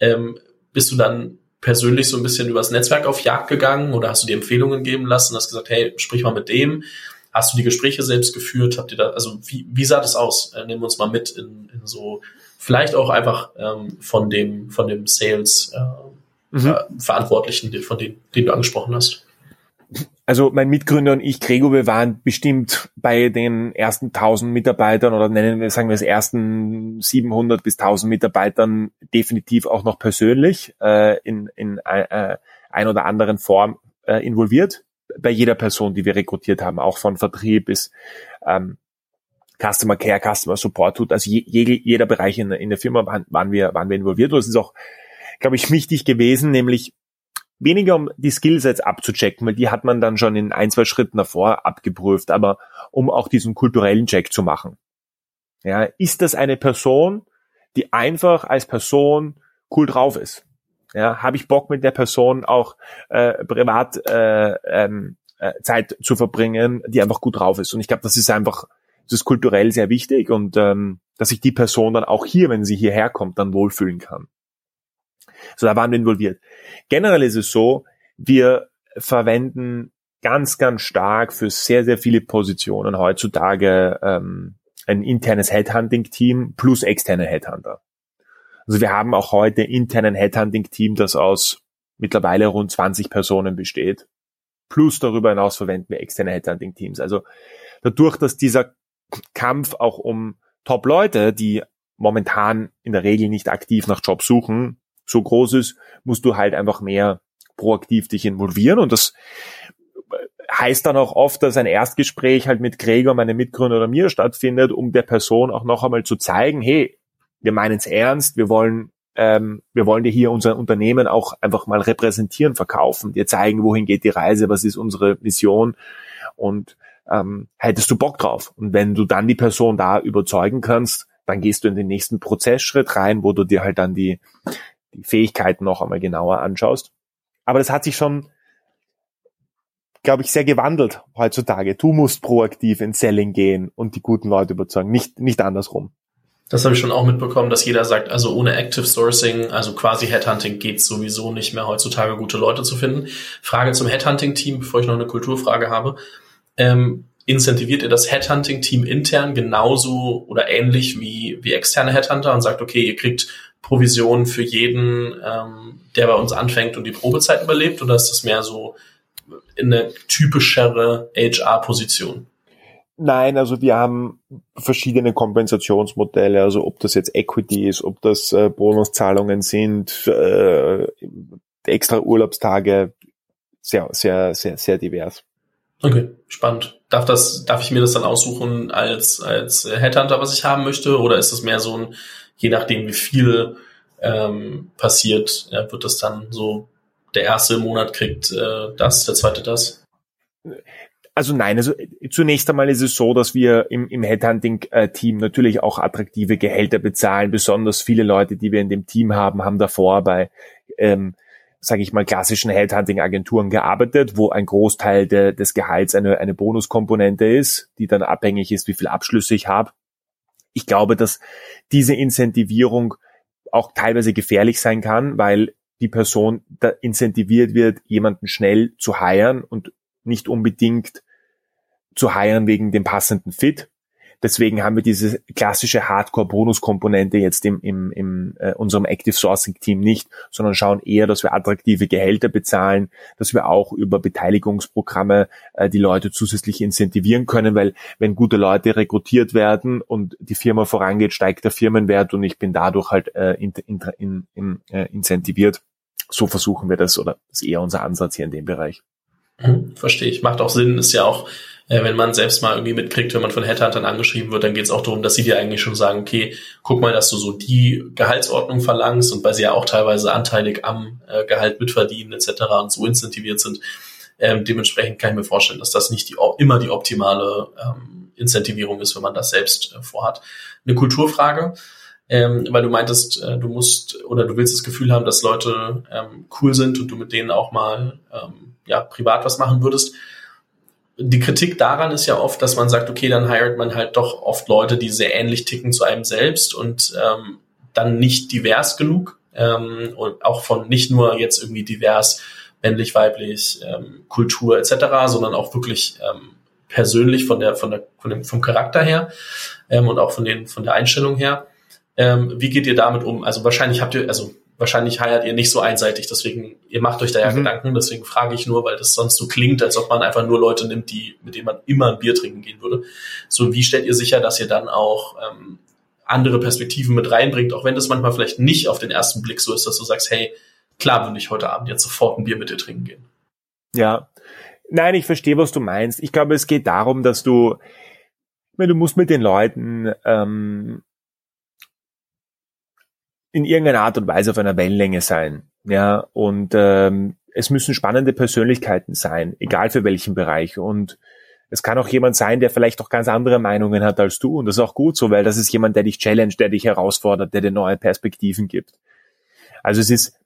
ähm, bist du dann persönlich so ein bisschen übers Netzwerk auf Jagd gegangen oder hast du dir Empfehlungen geben lassen, hast gesagt, hey, sprich mal mit dem, hast du die Gespräche selbst geführt, habt ihr da, also wie, wie sah das aus? Äh, nimm uns mal mit in, in so vielleicht auch einfach ähm, von dem von dem Sales äh, mhm. äh, Verantwortlichen, von dem, den du angesprochen hast. Also mein Mitgründer und ich, Gregor, wir waren bestimmt bei den ersten 1000 Mitarbeitern oder nennen wir, sagen wir es, ersten 700 bis 1000 Mitarbeitern definitiv auch noch persönlich äh, in, in äh, ein oder anderen Form äh, involviert. Bei jeder Person, die wir rekrutiert haben, auch von Vertrieb bis ähm, Customer Care, Customer Support tut. Also je, jeder Bereich in, in der Firma waren, waren, wir, waren wir involviert. Und es ist auch, glaube ich, wichtig gewesen, nämlich weniger um die Skillsets abzuchecken, weil die hat man dann schon in ein, zwei Schritten davor abgeprüft, aber um auch diesen kulturellen Check zu machen. Ja, ist das eine Person, die einfach als Person cool drauf ist? Ja, habe ich Bock mit der Person auch äh, privat äh, ähm, äh, Zeit zu verbringen, die einfach gut drauf ist? Und ich glaube, das ist einfach das ist kulturell sehr wichtig und ähm, dass sich die Person dann auch hier, wenn sie hierher kommt, dann wohlfühlen kann. So, da waren wir involviert. Generell ist es so, wir verwenden ganz, ganz stark für sehr, sehr viele Positionen heutzutage ähm, ein internes Headhunting-Team plus externe Headhunter. Also wir haben auch heute internen Headhunting-Team, das aus mittlerweile rund 20 Personen besteht. Plus darüber hinaus verwenden wir externe Headhunting-Teams. Also dadurch, dass dieser Kampf auch um Top-Leute, die momentan in der Regel nicht aktiv nach Jobs suchen, so groß ist, musst du halt einfach mehr proaktiv dich involvieren und das heißt dann auch oft, dass ein Erstgespräch halt mit Gregor, meinem Mitgründer oder mir stattfindet, um der Person auch noch einmal zu zeigen, hey, wir meinen es ernst, wir wollen ähm, wir wollen dir hier unser Unternehmen auch einfach mal repräsentieren, verkaufen, dir zeigen, wohin geht die Reise, was ist unsere Mission und ähm, hättest du Bock drauf. Und wenn du dann die Person da überzeugen kannst, dann gehst du in den nächsten Prozessschritt rein, wo du dir halt dann die, die Fähigkeiten noch einmal genauer anschaust. Aber das hat sich schon, glaube ich, sehr gewandelt heutzutage. Du musst proaktiv ins Selling gehen und die guten Leute überzeugen, nicht, nicht andersrum. Das habe ich schon auch mitbekommen, dass jeder sagt, also ohne Active Sourcing, also quasi Headhunting geht sowieso nicht mehr heutzutage gute Leute zu finden. Frage zum Headhunting-Team, bevor ich noch eine Kulturfrage habe. Ähm, incentiviert ihr das Headhunting-Team intern genauso oder ähnlich wie, wie externe Headhunter und sagt, okay, ihr kriegt Provision für jeden, ähm, der bei uns anfängt und die Probezeit überlebt? Oder ist das mehr so eine typischere HR-Position? Nein, also wir haben verschiedene Kompensationsmodelle, also ob das jetzt Equity ist, ob das äh, Bonuszahlungen sind, äh, extra Urlaubstage, sehr, sehr, sehr, sehr divers. Okay, spannend. Darf das, darf ich mir das dann aussuchen als, als Headhunter, was ich haben möchte? Oder ist das mehr so ein, je nachdem wie viel ähm, passiert, ja, wird das dann so, der erste Monat kriegt äh, das, der zweite das? Also nein, also zunächst einmal ist es so, dass wir im, im Headhunting-Team natürlich auch attraktive Gehälter bezahlen. Besonders viele Leute, die wir in dem Team haben, haben davor bei ähm, sage ich mal, klassischen Headhunting-Agenturen gearbeitet, wo ein Großteil de, des Gehalts eine, eine Bonuskomponente ist, die dann abhängig ist, wie viel Abschlüsse ich habe. Ich glaube, dass diese Incentivierung auch teilweise gefährlich sein kann, weil die Person da incentiviert wird, jemanden schnell zu heiren und nicht unbedingt zu heiren wegen dem passenden Fit, Deswegen haben wir diese klassische Hardcore-Bonus-Komponente jetzt im, im, im äh, unserem Active Sourcing-Team nicht, sondern schauen eher, dass wir attraktive Gehälter bezahlen, dass wir auch über Beteiligungsprogramme äh, die Leute zusätzlich incentivieren können, weil wenn gute Leute rekrutiert werden und die Firma vorangeht, steigt der Firmenwert und ich bin dadurch halt äh, in, in, in, äh, incentiviert. So versuchen wir das oder ist eher unser Ansatz hier in dem Bereich. Mhm, verstehe ich. Macht auch Sinn, ist ja auch äh, wenn man selbst mal irgendwie mitkriegt, wenn man von Headhuntern angeschrieben wird, dann geht es auch darum, dass sie dir eigentlich schon sagen, okay, guck mal, dass du so die Gehaltsordnung verlangst und weil sie ja auch teilweise anteilig am äh, Gehalt mitverdienen etc. und so incentiviert sind. Ähm, dementsprechend kann ich mir vorstellen, dass das nicht die, immer die optimale ähm, Incentivierung ist, wenn man das selbst äh, vorhat. Eine Kulturfrage, ähm, weil du meintest, äh, du musst oder du willst das Gefühl haben, dass Leute ähm, cool sind und du mit denen auch mal ähm, ja, privat was machen würdest die Kritik daran ist ja oft, dass man sagt, okay, dann hiret man halt doch oft Leute, die sehr ähnlich ticken zu einem selbst und ähm, dann nicht divers genug ähm, und auch von nicht nur jetzt irgendwie divers, männlich, weiblich, ähm, Kultur etc., sondern auch wirklich ähm, persönlich von der von der von dem vom Charakter her ähm, und auch von den von der Einstellung her. Ähm, wie geht ihr damit um? Also wahrscheinlich habt ihr also wahrscheinlich heiert ihr nicht so einseitig, deswegen, ihr macht euch da ja mhm. Gedanken, deswegen frage ich nur, weil das sonst so klingt, als ob man einfach nur Leute nimmt, die, mit denen man immer ein Bier trinken gehen würde. So, wie stellt ihr sicher, dass ihr dann auch ähm, andere Perspektiven mit reinbringt, auch wenn das manchmal vielleicht nicht auf den ersten Blick so ist, dass du sagst, hey, klar würde ich heute Abend jetzt sofort ein Bier mit dir trinken gehen. Ja. Nein, ich verstehe, was du meinst. Ich glaube, es geht darum, dass du, ich meine, du musst mit den Leuten ähm, in irgendeiner Art und Weise auf einer Wellenlänge sein. Ja, und ähm, es müssen spannende Persönlichkeiten sein, egal für welchen Bereich. Und es kann auch jemand sein, der vielleicht auch ganz andere Meinungen hat als du. Und das ist auch gut so, weil das ist jemand, der dich challenge, der dich herausfordert, der dir neue Perspektiven gibt. Also es ist,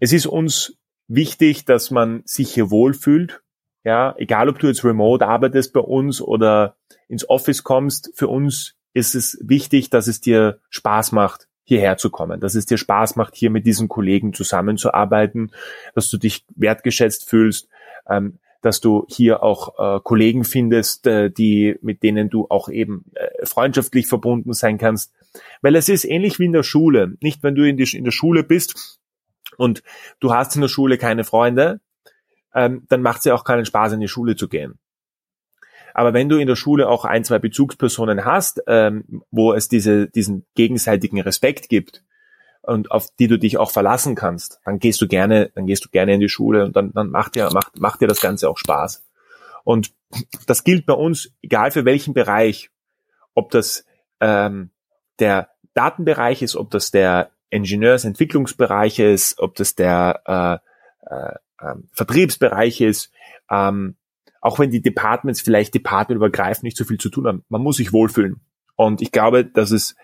es ist uns wichtig, dass man sich hier wohlfühlt. Ja, egal ob du jetzt remote arbeitest bei uns oder ins Office kommst, für uns ist es wichtig, dass es dir Spaß macht, hierher zu kommen, dass es dir Spaß macht, hier mit diesen Kollegen zusammenzuarbeiten, dass du dich wertgeschätzt fühlst, ähm, dass du hier auch äh, Kollegen findest, äh, die mit denen du auch eben äh, freundschaftlich verbunden sein kannst, weil es ist ähnlich wie in der Schule. Nicht, wenn du in, die, in der Schule bist und du hast in der Schule keine Freunde, ähm, dann macht es ja auch keinen Spaß, in die Schule zu gehen. Aber wenn du in der Schule auch ein, zwei Bezugspersonen hast, ähm, wo es diese, diesen gegenseitigen Respekt gibt und auf die du dich auch verlassen kannst, dann gehst du gerne, dann gehst du gerne in die Schule und dann, dann macht dir, macht, macht dir das Ganze auch Spaß. Und das gilt bei uns, egal für welchen Bereich, ob das ähm, der Datenbereich ist, ob das der Ingenieursentwicklungsbereich ist, ob das der äh, äh, äh, Vertriebsbereich ist, ähm, auch wenn die Departments vielleicht departmentübergreifend nicht so viel zu tun haben, man muss sich wohlfühlen. Und ich glaube, dass es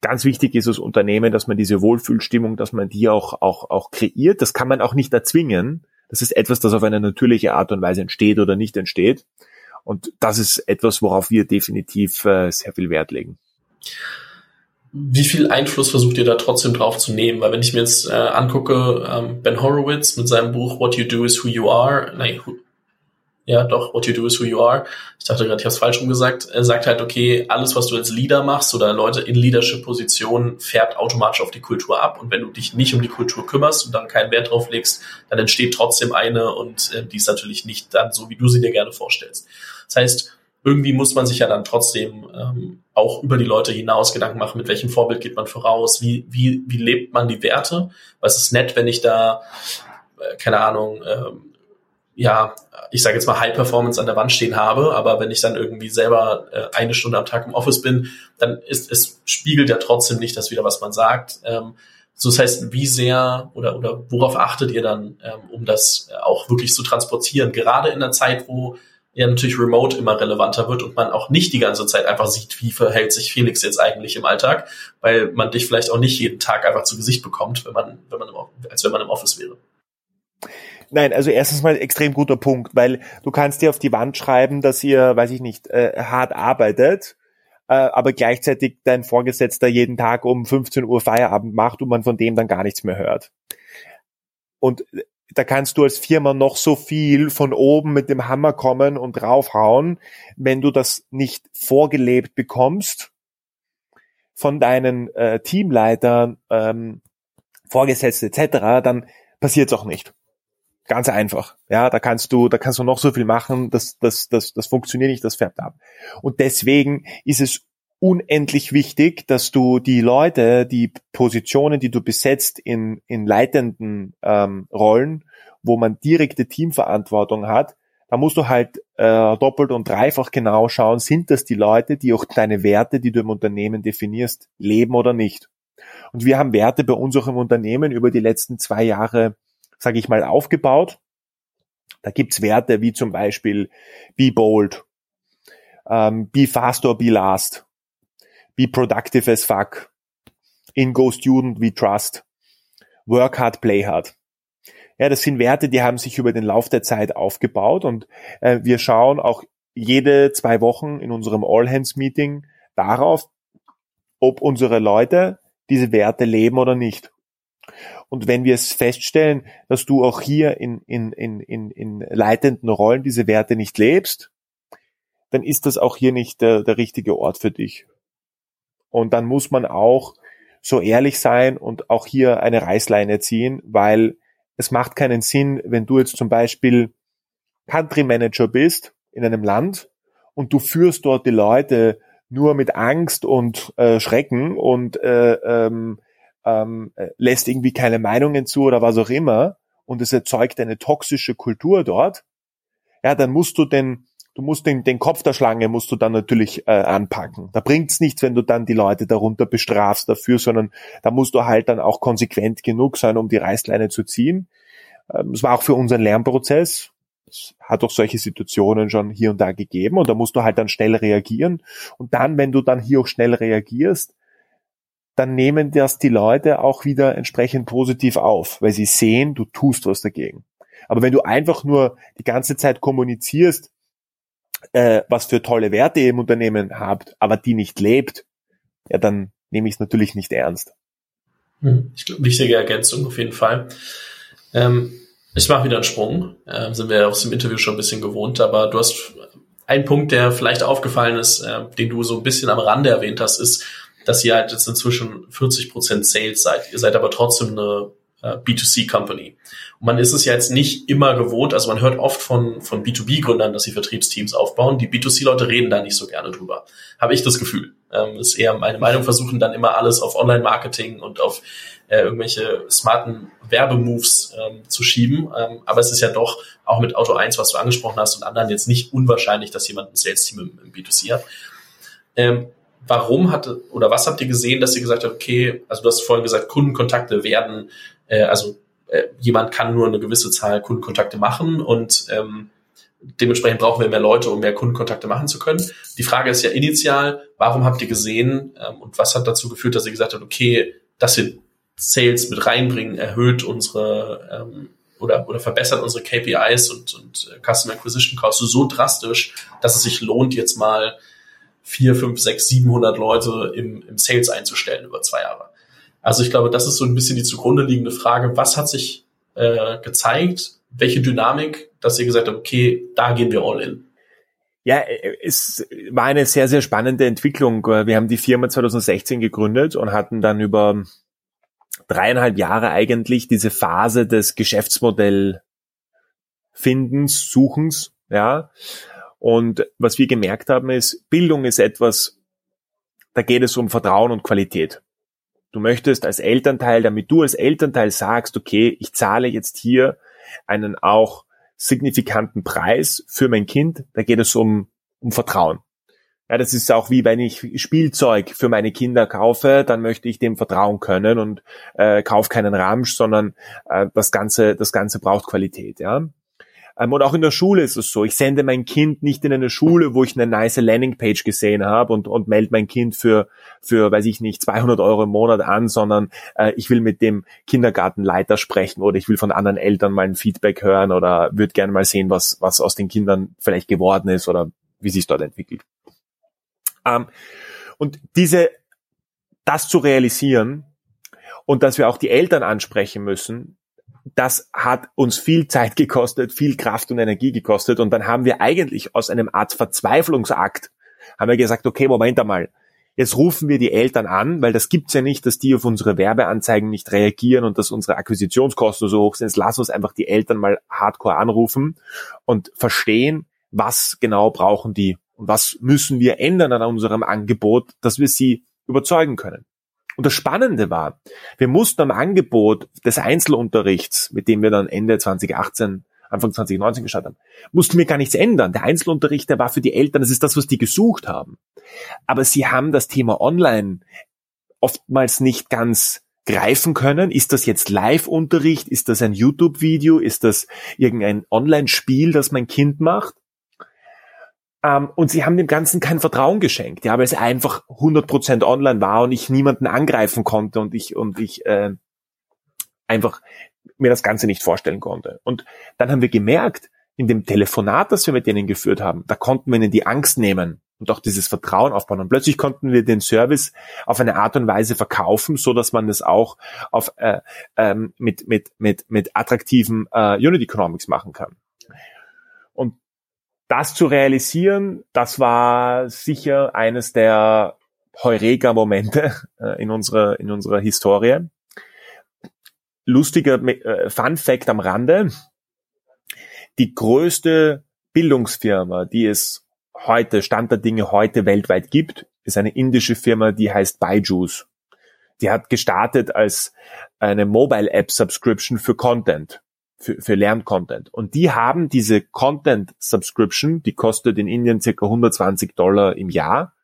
ganz wichtig ist als Unternehmen, dass man diese Wohlfühlstimmung, dass man die auch, auch, auch kreiert. Das kann man auch nicht erzwingen. Das ist etwas, das auf eine natürliche Art und Weise entsteht oder nicht entsteht. Und das ist etwas, worauf wir definitiv äh, sehr viel Wert legen. Wie viel Einfluss versucht ihr da trotzdem drauf zu nehmen? Weil wenn ich mir jetzt äh, angucke, ähm, Ben Horowitz mit seinem Buch What You Do Is Who You Are, nein, ja doch, What You Do Is Who You Are, ich dachte gerade, ich habe es falsch rumgesagt, er sagt halt, okay, alles, was du als Leader machst oder Leute in Leadership-Positionen, färbt automatisch auf die Kultur ab. Und wenn du dich nicht um die Kultur kümmerst und dann keinen Wert drauf legst, dann entsteht trotzdem eine und äh, die ist natürlich nicht dann so, wie du sie dir gerne vorstellst. Das heißt, irgendwie muss man sich ja dann trotzdem ähm, auch über die Leute hinaus Gedanken machen, mit welchem Vorbild geht man voraus, wie, wie, wie lebt man die Werte. Was ist nett, wenn ich da, äh, keine Ahnung, ähm, ja, ich sage jetzt mal High Performance an der Wand stehen habe, aber wenn ich dann irgendwie selber äh, eine Stunde am Tag im Office bin, dann ist es spiegelt ja trotzdem nicht das wieder, was man sagt. Ähm, so das heißt, wie sehr oder oder worauf achtet ihr dann, ähm, um das auch wirklich zu transportieren? Gerade in der Zeit, wo ja natürlich Remote immer relevanter wird und man auch nicht die ganze Zeit einfach sieht, wie verhält sich Felix jetzt eigentlich im Alltag, weil man dich vielleicht auch nicht jeden Tag einfach zu Gesicht bekommt, wenn man, wenn man im, als wenn man im Office wäre. Nein, also erstens mal extrem guter Punkt, weil du kannst dir auf die Wand schreiben, dass ihr, weiß ich nicht, äh, hart arbeitet, äh, aber gleichzeitig dein Vorgesetzter jeden Tag um 15 Uhr Feierabend macht und man von dem dann gar nichts mehr hört. Und da kannst du als Firma noch so viel von oben mit dem Hammer kommen und draufhauen, wenn du das nicht vorgelebt bekommst von deinen äh, Teamleitern, ähm, Vorgesetzte etc., dann passiert es auch nicht. Ganz einfach. Ja, da kannst du, da kannst du noch so viel machen, das, das, das, das funktioniert nicht, das färbt ab. Und deswegen ist es unendlich wichtig, dass du die Leute, die Positionen, die du besetzt in, in leitenden ähm, Rollen, wo man direkte Teamverantwortung hat, da musst du halt äh, doppelt und dreifach genau schauen, sind das die Leute, die auch deine Werte, die du im Unternehmen definierst, leben oder nicht. Und wir haben Werte bei uns auch im Unternehmen über die letzten zwei Jahre, sage ich mal, aufgebaut. Da gibt's Werte wie zum Beispiel Be Bold, ähm, Be Fast or Be Last, Be productive as fuck. In Go Student we trust. Work hard, play hard. Ja, das sind Werte, die haben sich über den Lauf der Zeit aufgebaut und äh, wir schauen auch jede zwei Wochen in unserem All-Hands-Meeting darauf, ob unsere Leute diese Werte leben oder nicht. Und wenn wir es feststellen, dass du auch hier in, in, in, in, in leitenden Rollen diese Werte nicht lebst, dann ist das auch hier nicht der, der richtige Ort für dich. Und dann muss man auch so ehrlich sein und auch hier eine Reißleine ziehen, weil es macht keinen Sinn, wenn du jetzt zum Beispiel Country Manager bist in einem Land und du führst dort die Leute nur mit Angst und äh, Schrecken und äh, ähm, ähm, lässt irgendwie keine Meinungen zu oder was auch immer und es erzeugt eine toxische Kultur dort, ja, dann musst du den du musst den, den Kopf der Schlange musst du dann natürlich äh, anpacken. Da bringt's nichts, wenn du dann die Leute darunter bestrafst dafür, sondern da musst du halt dann auch konsequent genug sein, um die Reißleine zu ziehen. Ähm, es war auch für unseren Lernprozess. Es hat auch solche Situationen schon hier und da gegeben und da musst du halt dann schnell reagieren. Und dann, wenn du dann hier auch schnell reagierst, dann nehmen das die Leute auch wieder entsprechend positiv auf, weil sie sehen, du tust was dagegen. Aber wenn du einfach nur die ganze Zeit kommunizierst, äh, was für tolle Werte ihr im Unternehmen habt, aber die nicht lebt, ja, dann nehme ich es natürlich nicht ernst. Hm, ich glaube, wichtige Ergänzung auf jeden Fall. Ähm, ich mache wieder einen Sprung. Ähm, sind wir aus dem Interview schon ein bisschen gewohnt, aber du hast einen Punkt, der vielleicht aufgefallen ist, äh, den du so ein bisschen am Rande erwähnt hast, ist, dass ihr halt jetzt inzwischen 40 Prozent Sales seid. Ihr seid aber trotzdem eine äh, B2C-Company. Und man ist es ja jetzt nicht immer gewohnt, also man hört oft von, von B2B-Gründern, dass sie Vertriebsteams aufbauen. Die B2C-Leute reden da nicht so gerne drüber. Habe ich das Gefühl. Ähm, ist eher meine Meinung, versuchen dann immer alles auf Online-Marketing und auf äh, irgendwelche smarten Werbemoves ähm, zu schieben. Ähm, aber es ist ja doch auch mit Auto 1, was du angesprochen hast, und anderen jetzt nicht unwahrscheinlich, dass jemand ein Sales-Team im, im B2C hat. Warum hatte oder was habt ihr gesehen, dass ihr gesagt habt, okay, also du hast vorhin gesagt, Kundenkontakte werden, äh, also äh, jemand kann nur eine gewisse Zahl Kundenkontakte machen und ähm, dementsprechend brauchen wir mehr Leute, um mehr Kundenkontakte machen zu können. Die Frage ist ja initial, warum habt ihr gesehen ähm, und was hat dazu geführt, dass ihr gesagt habt, okay, dass wir Sales mit reinbringen, erhöht unsere ähm, oder, oder verbessert unsere KPIs und, und äh, Customer Acquisition Costs so drastisch, dass es sich lohnt, jetzt mal vier, fünf, sechs, 700 Leute im, im Sales einzustellen über zwei Jahre. Also ich glaube, das ist so ein bisschen die zugrunde liegende Frage. Was hat sich äh, gezeigt? Welche Dynamik, dass ihr gesagt habt, okay, da gehen wir all in? Ja, es war eine sehr, sehr spannende Entwicklung. Wir haben die Firma 2016 gegründet und hatten dann über dreieinhalb Jahre eigentlich diese Phase des Geschäftsmodell Findens, Suchens, ja. Und was wir gemerkt haben ist, Bildung ist etwas, da geht es um Vertrauen und Qualität. Du möchtest als Elternteil, damit du als Elternteil sagst, okay, ich zahle jetzt hier einen auch signifikanten Preis für mein Kind, da geht es um, um Vertrauen. Ja, das ist auch wie wenn ich Spielzeug für meine Kinder kaufe, dann möchte ich dem vertrauen können und äh, kauf keinen Ramsch, sondern äh, das Ganze, das Ganze braucht Qualität. Ja. Ähm, und auch in der Schule ist es so. Ich sende mein Kind nicht in eine Schule, wo ich eine nice Landingpage gesehen habe und, und melde mein Kind für, für, weiß ich nicht, 200 Euro im Monat an, sondern äh, ich will mit dem Kindergartenleiter sprechen oder ich will von anderen Eltern mal ein Feedback hören oder würde gerne mal sehen, was, was aus den Kindern vielleicht geworden ist oder wie sich dort entwickelt. Ähm, und diese, das zu realisieren und dass wir auch die Eltern ansprechen müssen, das hat uns viel Zeit gekostet, viel Kraft und Energie gekostet. Und dann haben wir eigentlich aus einem Art Verzweiflungsakt, haben wir gesagt, okay, Moment einmal, jetzt rufen wir die Eltern an, weil das gibt's ja nicht, dass die auf unsere Werbeanzeigen nicht reagieren und dass unsere Akquisitionskosten so hoch sind. Jetzt lass uns einfach die Eltern mal hardcore anrufen und verstehen, was genau brauchen die und was müssen wir ändern an unserem Angebot, dass wir sie überzeugen können. Und das Spannende war, wir mussten am Angebot des Einzelunterrichts, mit dem wir dann Ende 2018, Anfang 2019 gestartet haben, mussten wir gar nichts ändern. Der Einzelunterricht, der war für die Eltern, das ist das, was die gesucht haben. Aber sie haben das Thema Online oftmals nicht ganz greifen können. Ist das jetzt Live-Unterricht? Ist das ein YouTube-Video? Ist das irgendein Online-Spiel, das mein Kind macht? Ähm, und sie haben dem Ganzen kein Vertrauen geschenkt, ja, weil es einfach 100% online war und ich niemanden angreifen konnte und ich, und ich äh, einfach mir das Ganze nicht vorstellen konnte. Und dann haben wir gemerkt, in dem Telefonat, das wir mit denen geführt haben, da konnten wir ihnen die Angst nehmen und auch dieses Vertrauen aufbauen. Und plötzlich konnten wir den Service auf eine Art und Weise verkaufen, so dass man es auch auf, äh, ähm, mit, mit, mit, mit attraktiven äh, Unit Economics machen kann. Und das zu realisieren, das war sicher eines der Heureka-Momente äh, in unserer, in unserer Historie. Lustiger äh, Fun Fact am Rande. Die größte Bildungsfirma, die es heute, Stand der Dinge heute weltweit gibt, ist eine indische Firma, die heißt Byju's. Die hat gestartet als eine Mobile App Subscription für Content für, für Lerncontent. Und die haben diese Content Subscription, die kostet in Indien circa 120 Dollar im Jahr,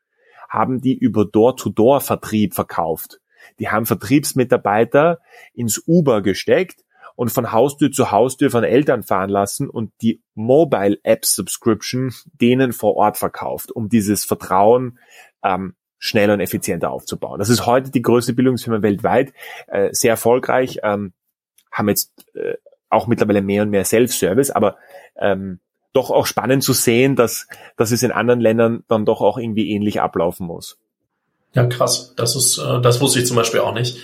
haben die über Door-to-Door-Vertrieb verkauft. Die haben Vertriebsmitarbeiter ins Uber gesteckt und von Haustür zu Haustür von Eltern fahren lassen und die Mobile App Subscription denen vor Ort verkauft, um dieses Vertrauen ähm, schneller und effizienter aufzubauen. Das ist heute die größte Bildungsfirma weltweit, äh, sehr erfolgreich, ähm, haben jetzt äh, auch mittlerweile mehr und mehr Self-Service, aber ähm, doch auch spannend zu sehen, dass, dass es in anderen Ländern dann doch auch irgendwie ähnlich ablaufen muss. Ja, krass. Das ist, äh, das wusste ich zum Beispiel auch nicht.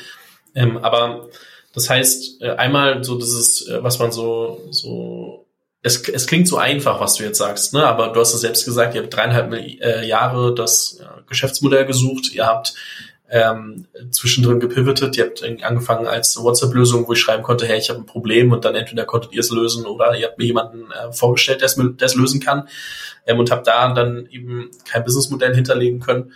Ähm, aber das heißt, äh, einmal so dieses, äh, was man so, so, es, es klingt so einfach, was du jetzt sagst, ne? Aber du hast es selbst gesagt, ihr habt dreieinhalb äh, Jahre das Geschäftsmodell gesucht, ihr habt ähm, zwischendrin gepivotet. Ihr habt angefangen als WhatsApp-Lösung, wo ich schreiben konnte, hey, ich habe ein Problem und dann entweder konntet ihr es lösen oder ihr habt mir jemanden äh, vorgestellt, der es lösen kann ähm, und habt da dann eben kein Businessmodell hinterlegen können.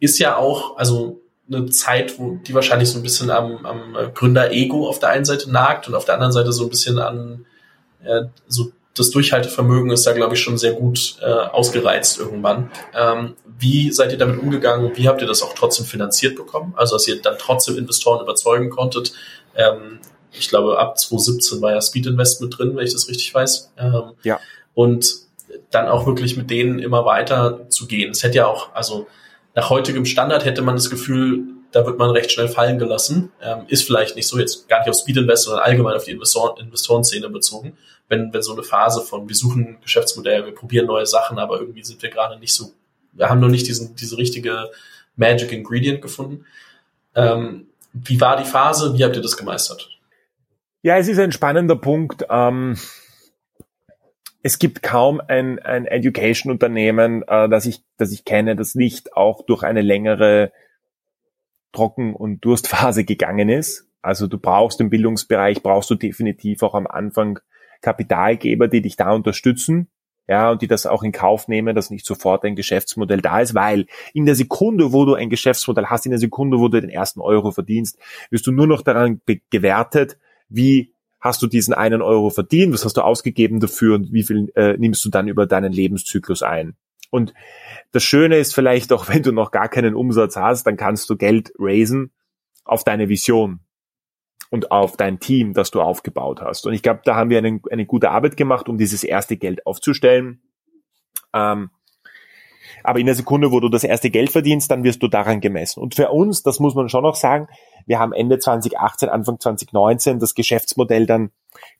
Ist ja auch, also eine Zeit, wo die wahrscheinlich so ein bisschen am, am Gründer-Ego auf der einen Seite nagt und auf der anderen Seite so ein bisschen an äh, so das Durchhaltevermögen ist da, glaube ich, schon sehr gut äh, ausgereizt irgendwann. Ähm, wie seid ihr damit umgegangen? Wie habt ihr das auch trotzdem finanziert bekommen? Also, dass ihr dann trotzdem Investoren überzeugen konntet. Ähm, ich glaube, ab 2017 war ja Speed Invest mit drin, wenn ich das richtig weiß. Ähm, ja. Und dann auch wirklich mit denen immer weiter zu gehen. Es hätte ja auch, also nach heutigem Standard hätte man das Gefühl, da wird man recht schnell fallen gelassen. Ähm, ist vielleicht nicht so, jetzt gar nicht auf Speed Invest, sondern allgemein auf die Investoren, Investorenszene bezogen. Wenn, wenn so eine Phase von, wir suchen ein Geschäftsmodell, wir probieren neue Sachen, aber irgendwie sind wir gerade nicht so, wir haben noch nicht diesen, diese richtige Magic Ingredient gefunden. Ähm, wie war die Phase? Wie habt ihr das gemeistert? Ja, es ist ein spannender Punkt. Ähm, es gibt kaum ein, ein Education-Unternehmen, äh, das ich, das ich kenne, das nicht auch durch eine längere Trocken- und Durstphase gegangen ist. Also du brauchst im Bildungsbereich, brauchst du definitiv auch am Anfang Kapitalgeber, die dich da unterstützen. Ja, und die das auch in Kauf nehmen, dass nicht sofort ein Geschäftsmodell da ist, weil in der Sekunde, wo du ein Geschäftsmodell hast, in der Sekunde, wo du den ersten Euro verdienst, wirst du nur noch daran gewertet, wie hast du diesen einen Euro verdient, was hast du ausgegeben dafür und wie viel äh, nimmst du dann über deinen Lebenszyklus ein. Und das Schöne ist vielleicht auch, wenn du noch gar keinen Umsatz hast, dann kannst du Geld raisen auf deine Vision und auf dein Team, das du aufgebaut hast. Und ich glaube, da haben wir eine, eine gute Arbeit gemacht, um dieses erste Geld aufzustellen. Ähm, aber in der Sekunde, wo du das erste Geld verdienst, dann wirst du daran gemessen. Und für uns, das muss man schon noch sagen, wir haben Ende 2018, Anfang 2019 das Geschäftsmodell dann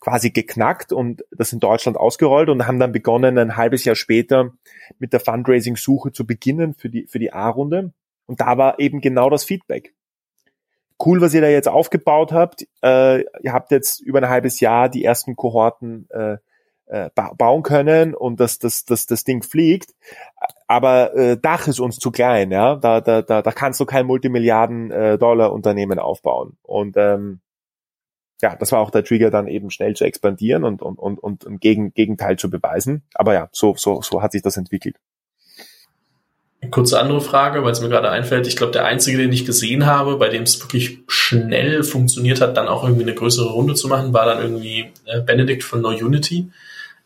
quasi geknackt und das in Deutschland ausgerollt und haben dann begonnen, ein halbes Jahr später mit der Fundraising-Suche zu beginnen für die, für die A-Runde. Und da war eben genau das Feedback. Cool, was ihr da jetzt aufgebaut habt. Äh, ihr habt jetzt über ein halbes Jahr die ersten Kohorten äh, äh, bauen können und dass das, das, das Ding fliegt. Aber äh, Dach ist uns zu klein, ja. Da, da, da, da kannst du kein Multimilliarden-Dollar-Unternehmen aufbauen. Und ähm, ja, das war auch der Trigger, dann eben schnell zu expandieren und, und, und, und ein Gegen, Gegenteil zu beweisen. Aber ja, so, so, so hat sich das entwickelt. Kurze andere Frage, weil es mir gerade einfällt. Ich glaube, der einzige, den ich gesehen habe, bei dem es wirklich schnell funktioniert hat, dann auch irgendwie eine größere Runde zu machen, war dann irgendwie äh, Benedict von No Unity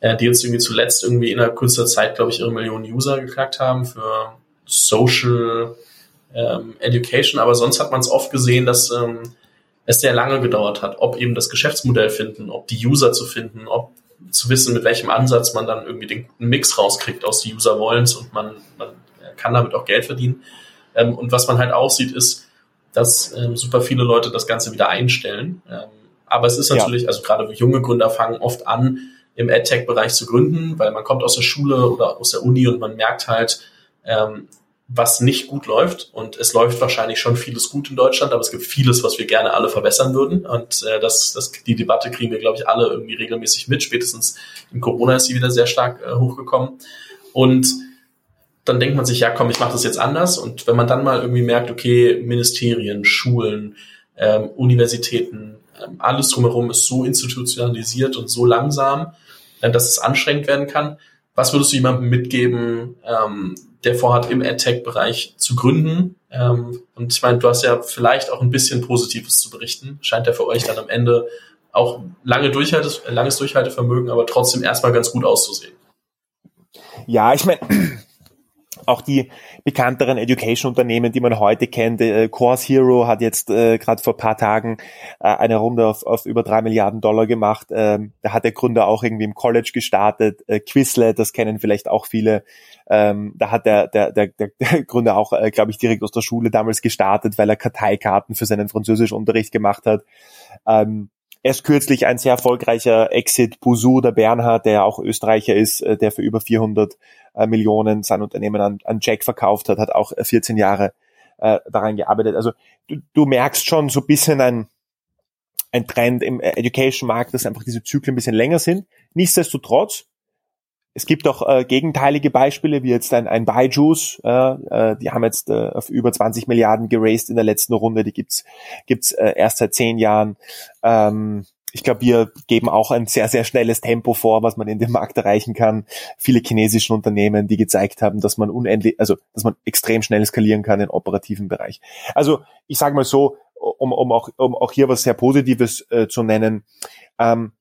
äh, die jetzt irgendwie zuletzt irgendwie innerhalb kurzer Zeit, glaube ich, ihre Millionen User geknackt haben für Social ähm, Education. Aber sonst hat man es oft gesehen, dass ähm, es sehr lange gedauert hat, ob eben das Geschäftsmodell finden, ob die User zu finden, ob zu wissen, mit welchem Ansatz man dann irgendwie den guten Mix rauskriegt aus die User wollens und man, man kann damit auch Geld verdienen. Ähm, und was man halt auch sieht, ist, dass ähm, super viele Leute das Ganze wieder einstellen. Ähm, aber es ist natürlich, ja. also gerade junge Gründer fangen oft an, im AdTech-Bereich zu gründen, weil man kommt aus der Schule oder aus der Uni und man merkt halt, ähm, was nicht gut läuft. Und es läuft wahrscheinlich schon vieles gut in Deutschland, aber es gibt vieles, was wir gerne alle verbessern würden. Und äh, das, das, die Debatte kriegen wir, glaube ich, alle irgendwie regelmäßig mit. Spätestens in Corona ist sie wieder sehr stark äh, hochgekommen. Und dann denkt man sich, ja komm, ich mache das jetzt anders. Und wenn man dann mal irgendwie merkt, okay, Ministerien, Schulen, ähm, Universitäten, ähm, alles drumherum ist so institutionalisiert und so langsam, äh, dass es anstrengend werden kann. Was würdest du jemandem mitgeben, ähm, der vorhat, im AdTech-Bereich zu gründen? Ähm, und ich meine, du hast ja vielleicht auch ein bisschen Positives zu berichten. Scheint ja für euch dann am Ende auch lange Durchhalte, langes Durchhaltevermögen, aber trotzdem erstmal ganz gut auszusehen. Ja, ich meine, auch die bekannteren Education-Unternehmen, die man heute kennt, äh, Course Hero hat jetzt äh, gerade vor paar Tagen äh, eine Runde auf, auf über drei Milliarden Dollar gemacht. Ähm, da hat der Gründer auch irgendwie im College gestartet. Äh, Quizlet, das kennen vielleicht auch viele. Ähm, da hat der, der, der, der Gründer auch, äh, glaube ich, direkt aus der Schule damals gestartet, weil er Karteikarten für seinen Französischunterricht gemacht hat. Ähm, erst kürzlich ein sehr erfolgreicher Exit, Busu, der Bernhard, der auch Österreicher ist, äh, der für über 400 äh, Millionen sein Unternehmen an, an Jack verkauft hat, hat auch 14 Jahre äh, daran gearbeitet. Also du, du merkst schon so ein bisschen ein, ein Trend im Education-Markt, dass einfach diese Zyklen ein bisschen länger sind. Nichtsdestotrotz, es gibt auch äh, gegenteilige Beispiele, wie jetzt ein, ein Byju's, äh, äh, die haben jetzt äh, auf über 20 Milliarden geraced in der letzten Runde, die gibt's gibt's äh, erst seit zehn Jahren. Ähm, ich glaube, wir geben auch ein sehr, sehr schnelles Tempo vor, was man in dem Markt erreichen kann. Viele chinesische Unternehmen, die gezeigt haben, dass man unendlich, also dass man extrem schnell skalieren kann im operativen Bereich. Also ich sage mal so, um, um, auch, um auch hier was sehr Positives äh, zu nennen, ähm,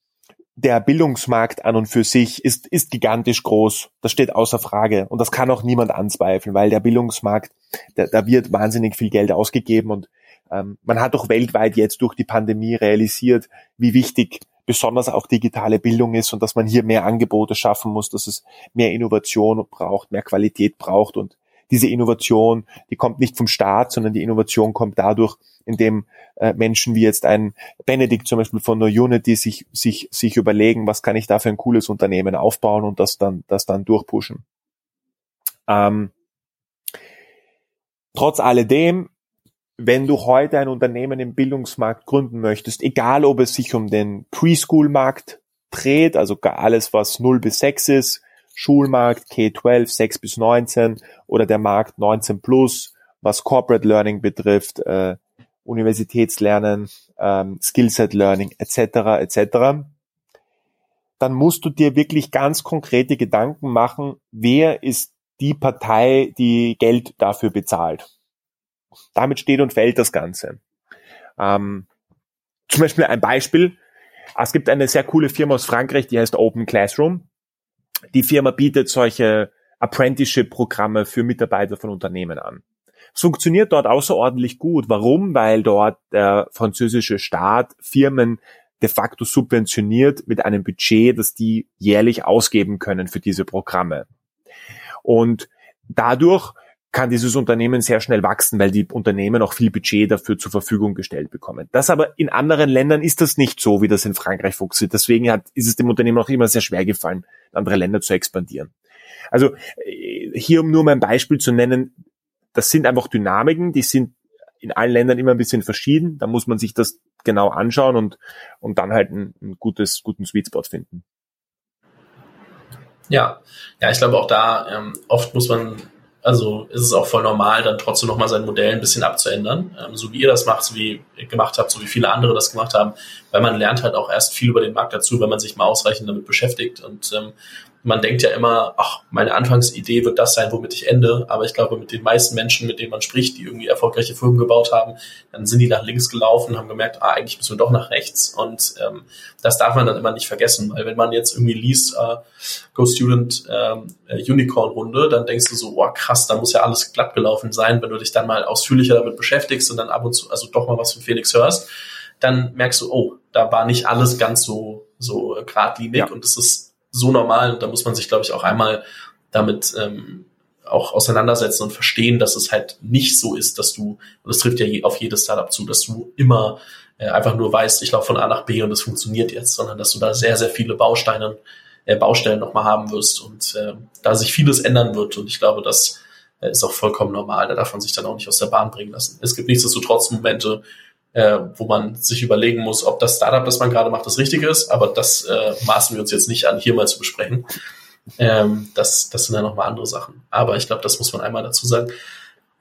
der Bildungsmarkt an und für sich ist, ist gigantisch groß. Das steht außer Frage. Und das kann auch niemand anzweifeln, weil der Bildungsmarkt, da, da wird wahnsinnig viel Geld ausgegeben und ähm, man hat auch weltweit jetzt durch die Pandemie realisiert, wie wichtig besonders auch digitale Bildung ist und dass man hier mehr Angebote schaffen muss, dass es mehr Innovation braucht, mehr Qualität braucht und diese Innovation, die kommt nicht vom Staat, sondern die Innovation kommt dadurch, indem äh, Menschen wie jetzt ein Benedikt zum Beispiel von No Unity sich, sich, sich überlegen, was kann ich da für ein cooles Unternehmen aufbauen und das dann, das dann durchpushen. Ähm, trotz alledem, wenn du heute ein Unternehmen im Bildungsmarkt gründen möchtest, egal ob es sich um den Preschool-Markt dreht, also alles, was 0 bis 6 ist, Schulmarkt K12 6 bis 19 oder der Markt 19 plus, was Corporate Learning betrifft, äh, Universitätslernen, ähm, Skillset Learning etc. etc. Dann musst du dir wirklich ganz konkrete Gedanken machen, wer ist die Partei, die Geld dafür bezahlt. Damit steht und fällt das Ganze. Ähm, zum Beispiel ein Beispiel. Es gibt eine sehr coole Firma aus Frankreich, die heißt Open Classroom. Die Firma bietet solche Apprenticeship-Programme für Mitarbeiter von Unternehmen an. Es funktioniert dort außerordentlich gut. Warum? Weil dort der französische Staat Firmen de facto subventioniert mit einem Budget, das die jährlich ausgeben können für diese Programme. Und dadurch kann dieses Unternehmen sehr schnell wachsen, weil die Unternehmen auch viel Budget dafür zur Verfügung gestellt bekommen. Das aber in anderen Ländern ist das nicht so, wie das in Frankreich funktioniert. Deswegen hat, ist es dem Unternehmen auch immer sehr schwer gefallen, andere Länder zu expandieren. Also äh, hier, um nur mal Beispiel zu nennen, das sind einfach Dynamiken, die sind in allen Ländern immer ein bisschen verschieden. Da muss man sich das genau anschauen und, und dann halt ein gutes, guten Sweet Spot finden. Ja, ja, ich glaube auch da, ähm, oft muss man also ist es auch voll normal, dann trotzdem nochmal sein Modell ein bisschen abzuändern, ähm, so wie ihr das macht, so wie ihr gemacht habt, so wie viele andere das gemacht haben, weil man lernt halt auch erst viel über den Markt dazu, wenn man sich mal ausreichend damit beschäftigt. Und ähm, man denkt ja immer, ach, meine Anfangsidee wird das sein, womit ich ende. Aber ich glaube, mit den meisten Menschen, mit denen man spricht, die irgendwie erfolgreiche Firmen gebaut haben, dann sind die nach links gelaufen, haben gemerkt, ah, eigentlich müssen wir doch nach rechts. Und ähm, das darf man dann immer nicht vergessen, weil wenn man jetzt irgendwie liest, äh, Go Student ähm, äh, Unicorn Runde, dann denkst du so, oh krass, da muss ja alles glatt gelaufen sein, wenn du dich dann mal ausführlicher damit beschäftigst und dann ab und zu, also doch mal was von Felix hörst, dann merkst du, oh, da war nicht alles ganz so so geradlinig ja. und es ist so normal. Und da muss man sich, glaube ich, auch einmal damit ähm, auch auseinandersetzen und verstehen, dass es halt nicht so ist, dass du, und das trifft ja auf jedes Startup zu, dass du immer äh, einfach nur weißt, ich laufe von A nach B und es funktioniert jetzt, sondern dass du da sehr, sehr viele Bausteine, äh, Baustellen nochmal haben wirst und äh, da sich vieles ändern wird. Und ich glaube, das äh, ist auch vollkommen normal, da darf man sich dann auch nicht aus der Bahn bringen lassen. Es gibt nichtsdestotrotz Momente, äh, wo man sich überlegen muss, ob das Startup, das man gerade macht, das Richtige ist. Aber das äh, maßen wir uns jetzt nicht an, hier mal zu besprechen. Ähm, das, das sind ja nochmal andere Sachen. Aber ich glaube, das muss man einmal dazu sagen.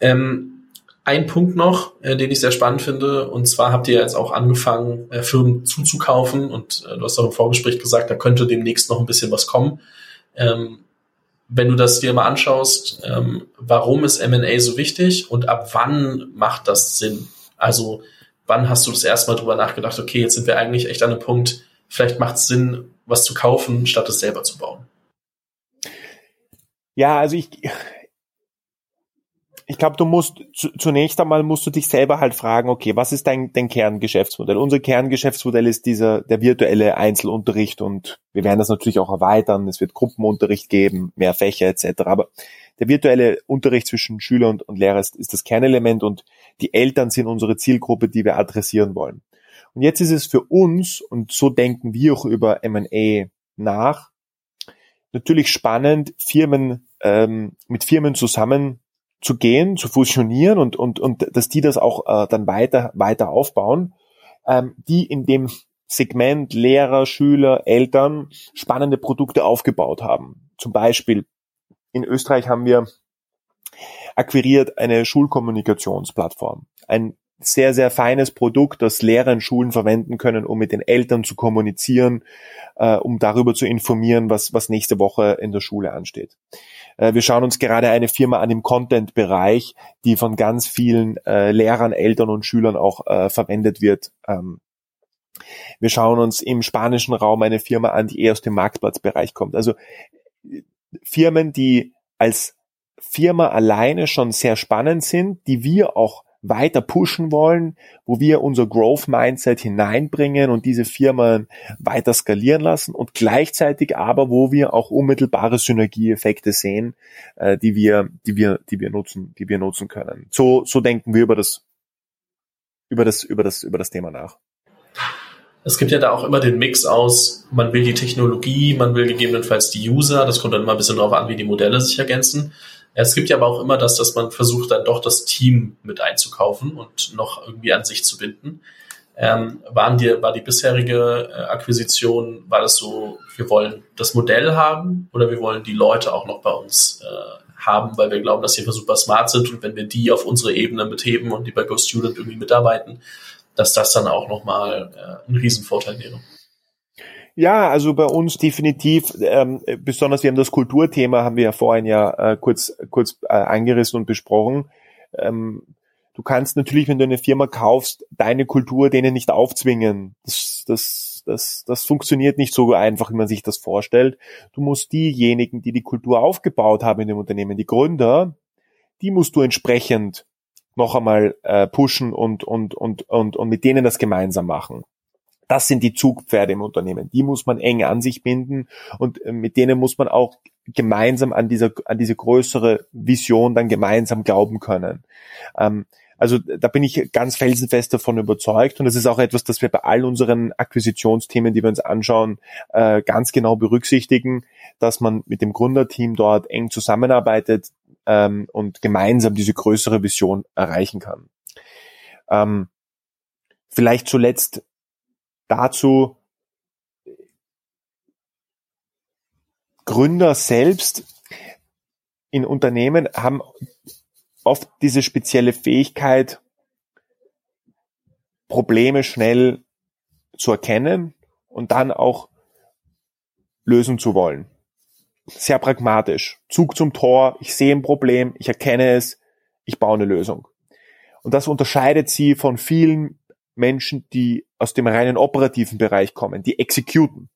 Ähm, ein Punkt noch, äh, den ich sehr spannend finde, und zwar habt ihr jetzt auch angefangen, äh, Firmen zuzukaufen und äh, du hast auch im Vorgespräch gesagt, da könnte demnächst noch ein bisschen was kommen. Ähm, wenn du das dir mal anschaust, ähm, warum ist M&A so wichtig und ab wann macht das Sinn? Also wann hast du das erste Mal drüber nachgedacht, okay, jetzt sind wir eigentlich echt an einem Punkt, vielleicht macht es Sinn, was zu kaufen, statt es selber zu bauen? Ja, also ich, ich glaube, du musst zunächst einmal musst du dich selber halt fragen, okay, was ist dein, dein Kerngeschäftsmodell? Unser Kerngeschäftsmodell ist dieser der virtuelle Einzelunterricht und wir werden das natürlich auch erweitern. Es wird Gruppenunterricht geben, mehr Fächer etc. Aber der virtuelle Unterricht zwischen Schüler und, und Lehrer ist, ist das Kernelement und die Eltern sind unsere Zielgruppe, die wir adressieren wollen. Und jetzt ist es für uns, und so denken wir auch über M&A nach, natürlich spannend, Firmen ähm, mit Firmen zusammen zu gehen, zu fusionieren und, und, und dass die das auch äh, dann weiter, weiter aufbauen, ähm, die in dem Segment Lehrer, Schüler, Eltern spannende Produkte aufgebaut haben. Zum Beispiel in Österreich haben wir akquiriert eine Schulkommunikationsplattform. Ein sehr, sehr feines Produkt, das Lehrer in Schulen verwenden können, um mit den Eltern zu kommunizieren, äh, um darüber zu informieren, was, was nächste Woche in der Schule ansteht. Äh, wir schauen uns gerade eine Firma an im Content-Bereich, die von ganz vielen äh, Lehrern, Eltern und Schülern auch äh, verwendet wird, ähm, Wir schauen uns im spanischen Raum eine Firma an, die eher aus dem Marktplatzbereich kommt. Also Firmen, die als Firma alleine schon sehr spannend sind, die wir auch weiter pushen wollen, wo wir unser Growth Mindset hineinbringen und diese Firmen weiter skalieren lassen und gleichzeitig aber, wo wir auch unmittelbare Synergieeffekte sehen, äh, die wir, die wir, die wir nutzen, die wir nutzen können. So, so denken wir über das, über das, über das, über das Thema nach. Es gibt ja da auch immer den Mix aus, man will die Technologie, man will gegebenenfalls die User, das kommt dann immer ein bisschen darauf an, wie die Modelle sich ergänzen. Es gibt ja aber auch immer das, dass man versucht, dann doch das Team mit einzukaufen und noch irgendwie an sich zu binden. Ähm, waren die, war die bisherige äh, Akquisition, war das so, wir wollen das Modell haben oder wir wollen die Leute auch noch bei uns äh, haben, weil wir glauben, dass sie super smart sind und wenn wir die auf unsere Ebene mitheben und die bei Go Student irgendwie mitarbeiten, dass das dann auch nochmal äh, ein Riesenvorteil wäre. Ja, also bei uns definitiv, ähm, besonders wir haben das Kulturthema, haben wir ja vorhin ja äh, kurz, kurz äh, angerissen und besprochen. Ähm, du kannst natürlich, wenn du eine Firma kaufst, deine Kultur denen nicht aufzwingen. Das, das, das, das funktioniert nicht so einfach, wie man sich das vorstellt. Du musst diejenigen, die die Kultur aufgebaut haben in dem Unternehmen, die Gründer, die musst du entsprechend noch einmal äh, pushen und, und, und, und, und mit denen das gemeinsam machen. Das sind die Zugpferde im Unternehmen. Die muss man eng an sich binden und äh, mit denen muss man auch gemeinsam an dieser, an diese größere Vision dann gemeinsam glauben können. Ähm, also da bin ich ganz felsenfest davon überzeugt und das ist auch etwas, das wir bei all unseren Akquisitionsthemen, die wir uns anschauen, äh, ganz genau berücksichtigen, dass man mit dem Gründerteam dort eng zusammenarbeitet ähm, und gemeinsam diese größere Vision erreichen kann. Ähm, vielleicht zuletzt dazu Gründer selbst in Unternehmen haben oft diese spezielle Fähigkeit, Probleme schnell zu erkennen und dann auch lösen zu wollen. Sehr pragmatisch. Zug zum Tor, ich sehe ein Problem, ich erkenne es, ich baue eine Lösung. Und das unterscheidet sie von vielen Menschen, die aus dem reinen operativen Bereich kommen, die exekuten,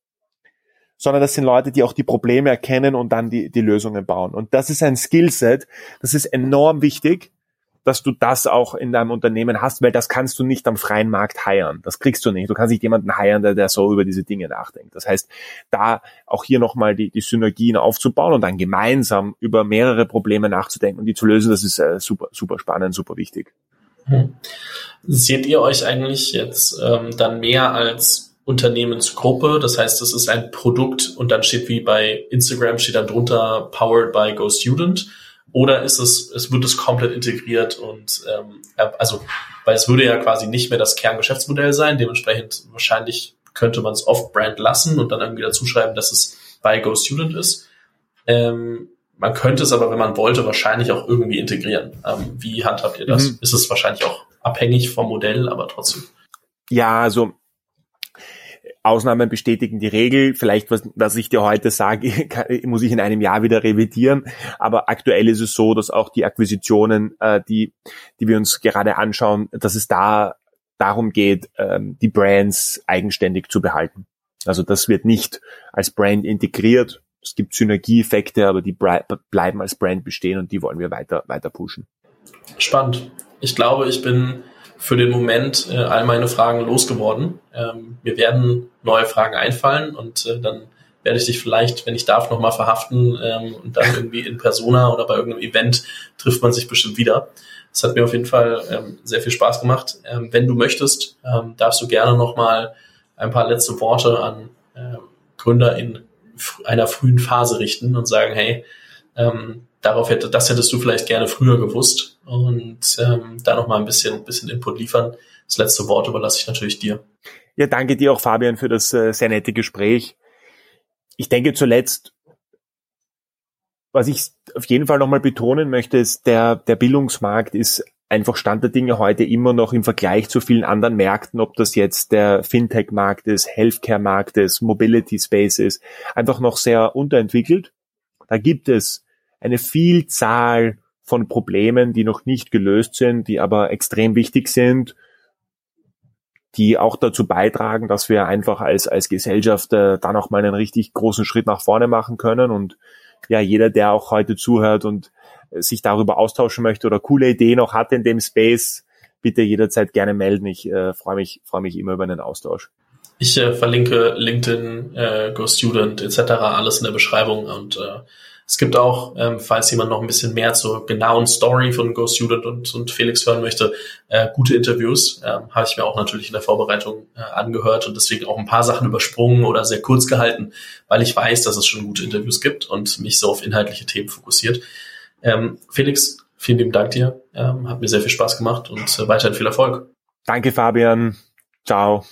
sondern das sind Leute, die auch die Probleme erkennen und dann die, die Lösungen bauen. Und das ist ein Skillset, das ist enorm wichtig, dass du das auch in deinem Unternehmen hast, weil das kannst du nicht am freien Markt heiern. Das kriegst du nicht. Du kannst nicht jemanden heiern, der, der so über diese Dinge nachdenkt. Das heißt, da auch hier nochmal die, die Synergien aufzubauen und dann gemeinsam über mehrere Probleme nachzudenken und die zu lösen, das ist äh, super, super spannend, super wichtig. Hm. Seht ihr euch eigentlich jetzt ähm, dann mehr als Unternehmensgruppe? Das heißt, es ist ein Produkt und dann steht wie bei Instagram steht dann drunter Powered by Go Student. Oder ist es, es wird es komplett integriert und ähm, also, weil es würde ja quasi nicht mehr das Kerngeschäftsmodell sein, dementsprechend wahrscheinlich könnte man es off-brand lassen und dann irgendwie dazu schreiben, dass es bei Go Student ist. Ähm, man könnte es aber, wenn man wollte, wahrscheinlich auch irgendwie integrieren. Ähm, wie handhabt ihr das? Mhm. Ist es wahrscheinlich auch abhängig vom Modell, aber trotzdem? Ja, also Ausnahmen bestätigen die Regel. Vielleicht, was, was ich dir heute sage, kann, muss ich in einem Jahr wieder revidieren. Aber aktuell ist es so, dass auch die Akquisitionen, äh, die, die wir uns gerade anschauen, dass es da darum geht, ähm, die Brands eigenständig zu behalten. Also das wird nicht als Brand integriert, es gibt Synergieeffekte, aber die bleiben als Brand bestehen und die wollen wir weiter, weiter pushen. Spannend. Ich glaube, ich bin für den Moment äh, all meine Fragen losgeworden. Ähm, mir werden neue Fragen einfallen und äh, dann werde ich dich vielleicht, wenn ich darf, nochmal verhaften ähm, und dann irgendwie in Persona oder bei irgendeinem Event trifft man sich bestimmt wieder. Das hat mir auf jeden Fall ähm, sehr viel Spaß gemacht. Ähm, wenn du möchtest, ähm, darfst du gerne nochmal ein paar letzte Worte an ähm, Gründer in einer frühen Phase richten und sagen, hey, ähm, darauf hätte, das hättest du vielleicht gerne früher gewusst und ähm, da noch mal ein bisschen, bisschen Input liefern. Das letzte Wort überlasse ich natürlich dir. Ja, danke dir auch, Fabian, für das äh, sehr nette Gespräch. Ich denke zuletzt, was ich auf jeden Fall nochmal betonen möchte, ist, der, der Bildungsmarkt ist einfach Stand der Dinge heute immer noch im Vergleich zu vielen anderen Märkten, ob das jetzt der Fintech-Markt ist, Healthcare-Markt ist, Mobility-Space ist, einfach noch sehr unterentwickelt. Da gibt es eine Vielzahl von Problemen, die noch nicht gelöst sind, die aber extrem wichtig sind. die auch dazu beitragen, dass wir einfach als, als Gesellschaft äh, dann auch mal einen richtig großen Schritt nach vorne machen können. Und ja, jeder, der auch heute zuhört und sich darüber austauschen möchte oder coole Ideen noch hat in dem Space, bitte jederzeit gerne melden. Ich äh, freue mich, freue mich immer über einen Austausch. Ich äh, verlinke LinkedIn, äh, GoStudent etc. alles in der Beschreibung und äh, es gibt auch, ähm, falls jemand noch ein bisschen mehr zur genauen Story von GoStudent und, und Felix hören möchte, äh, gute Interviews. Ähm, Habe ich mir auch natürlich in der Vorbereitung äh, angehört und deswegen auch ein paar Sachen übersprungen oder sehr kurz gehalten, weil ich weiß, dass es schon gute Interviews gibt und mich so auf inhaltliche Themen fokussiert. Ähm, Felix, vielen lieben Dank dir. Ähm, hat mir sehr viel Spaß gemacht und äh, weiterhin viel Erfolg. Danke, Fabian. Ciao.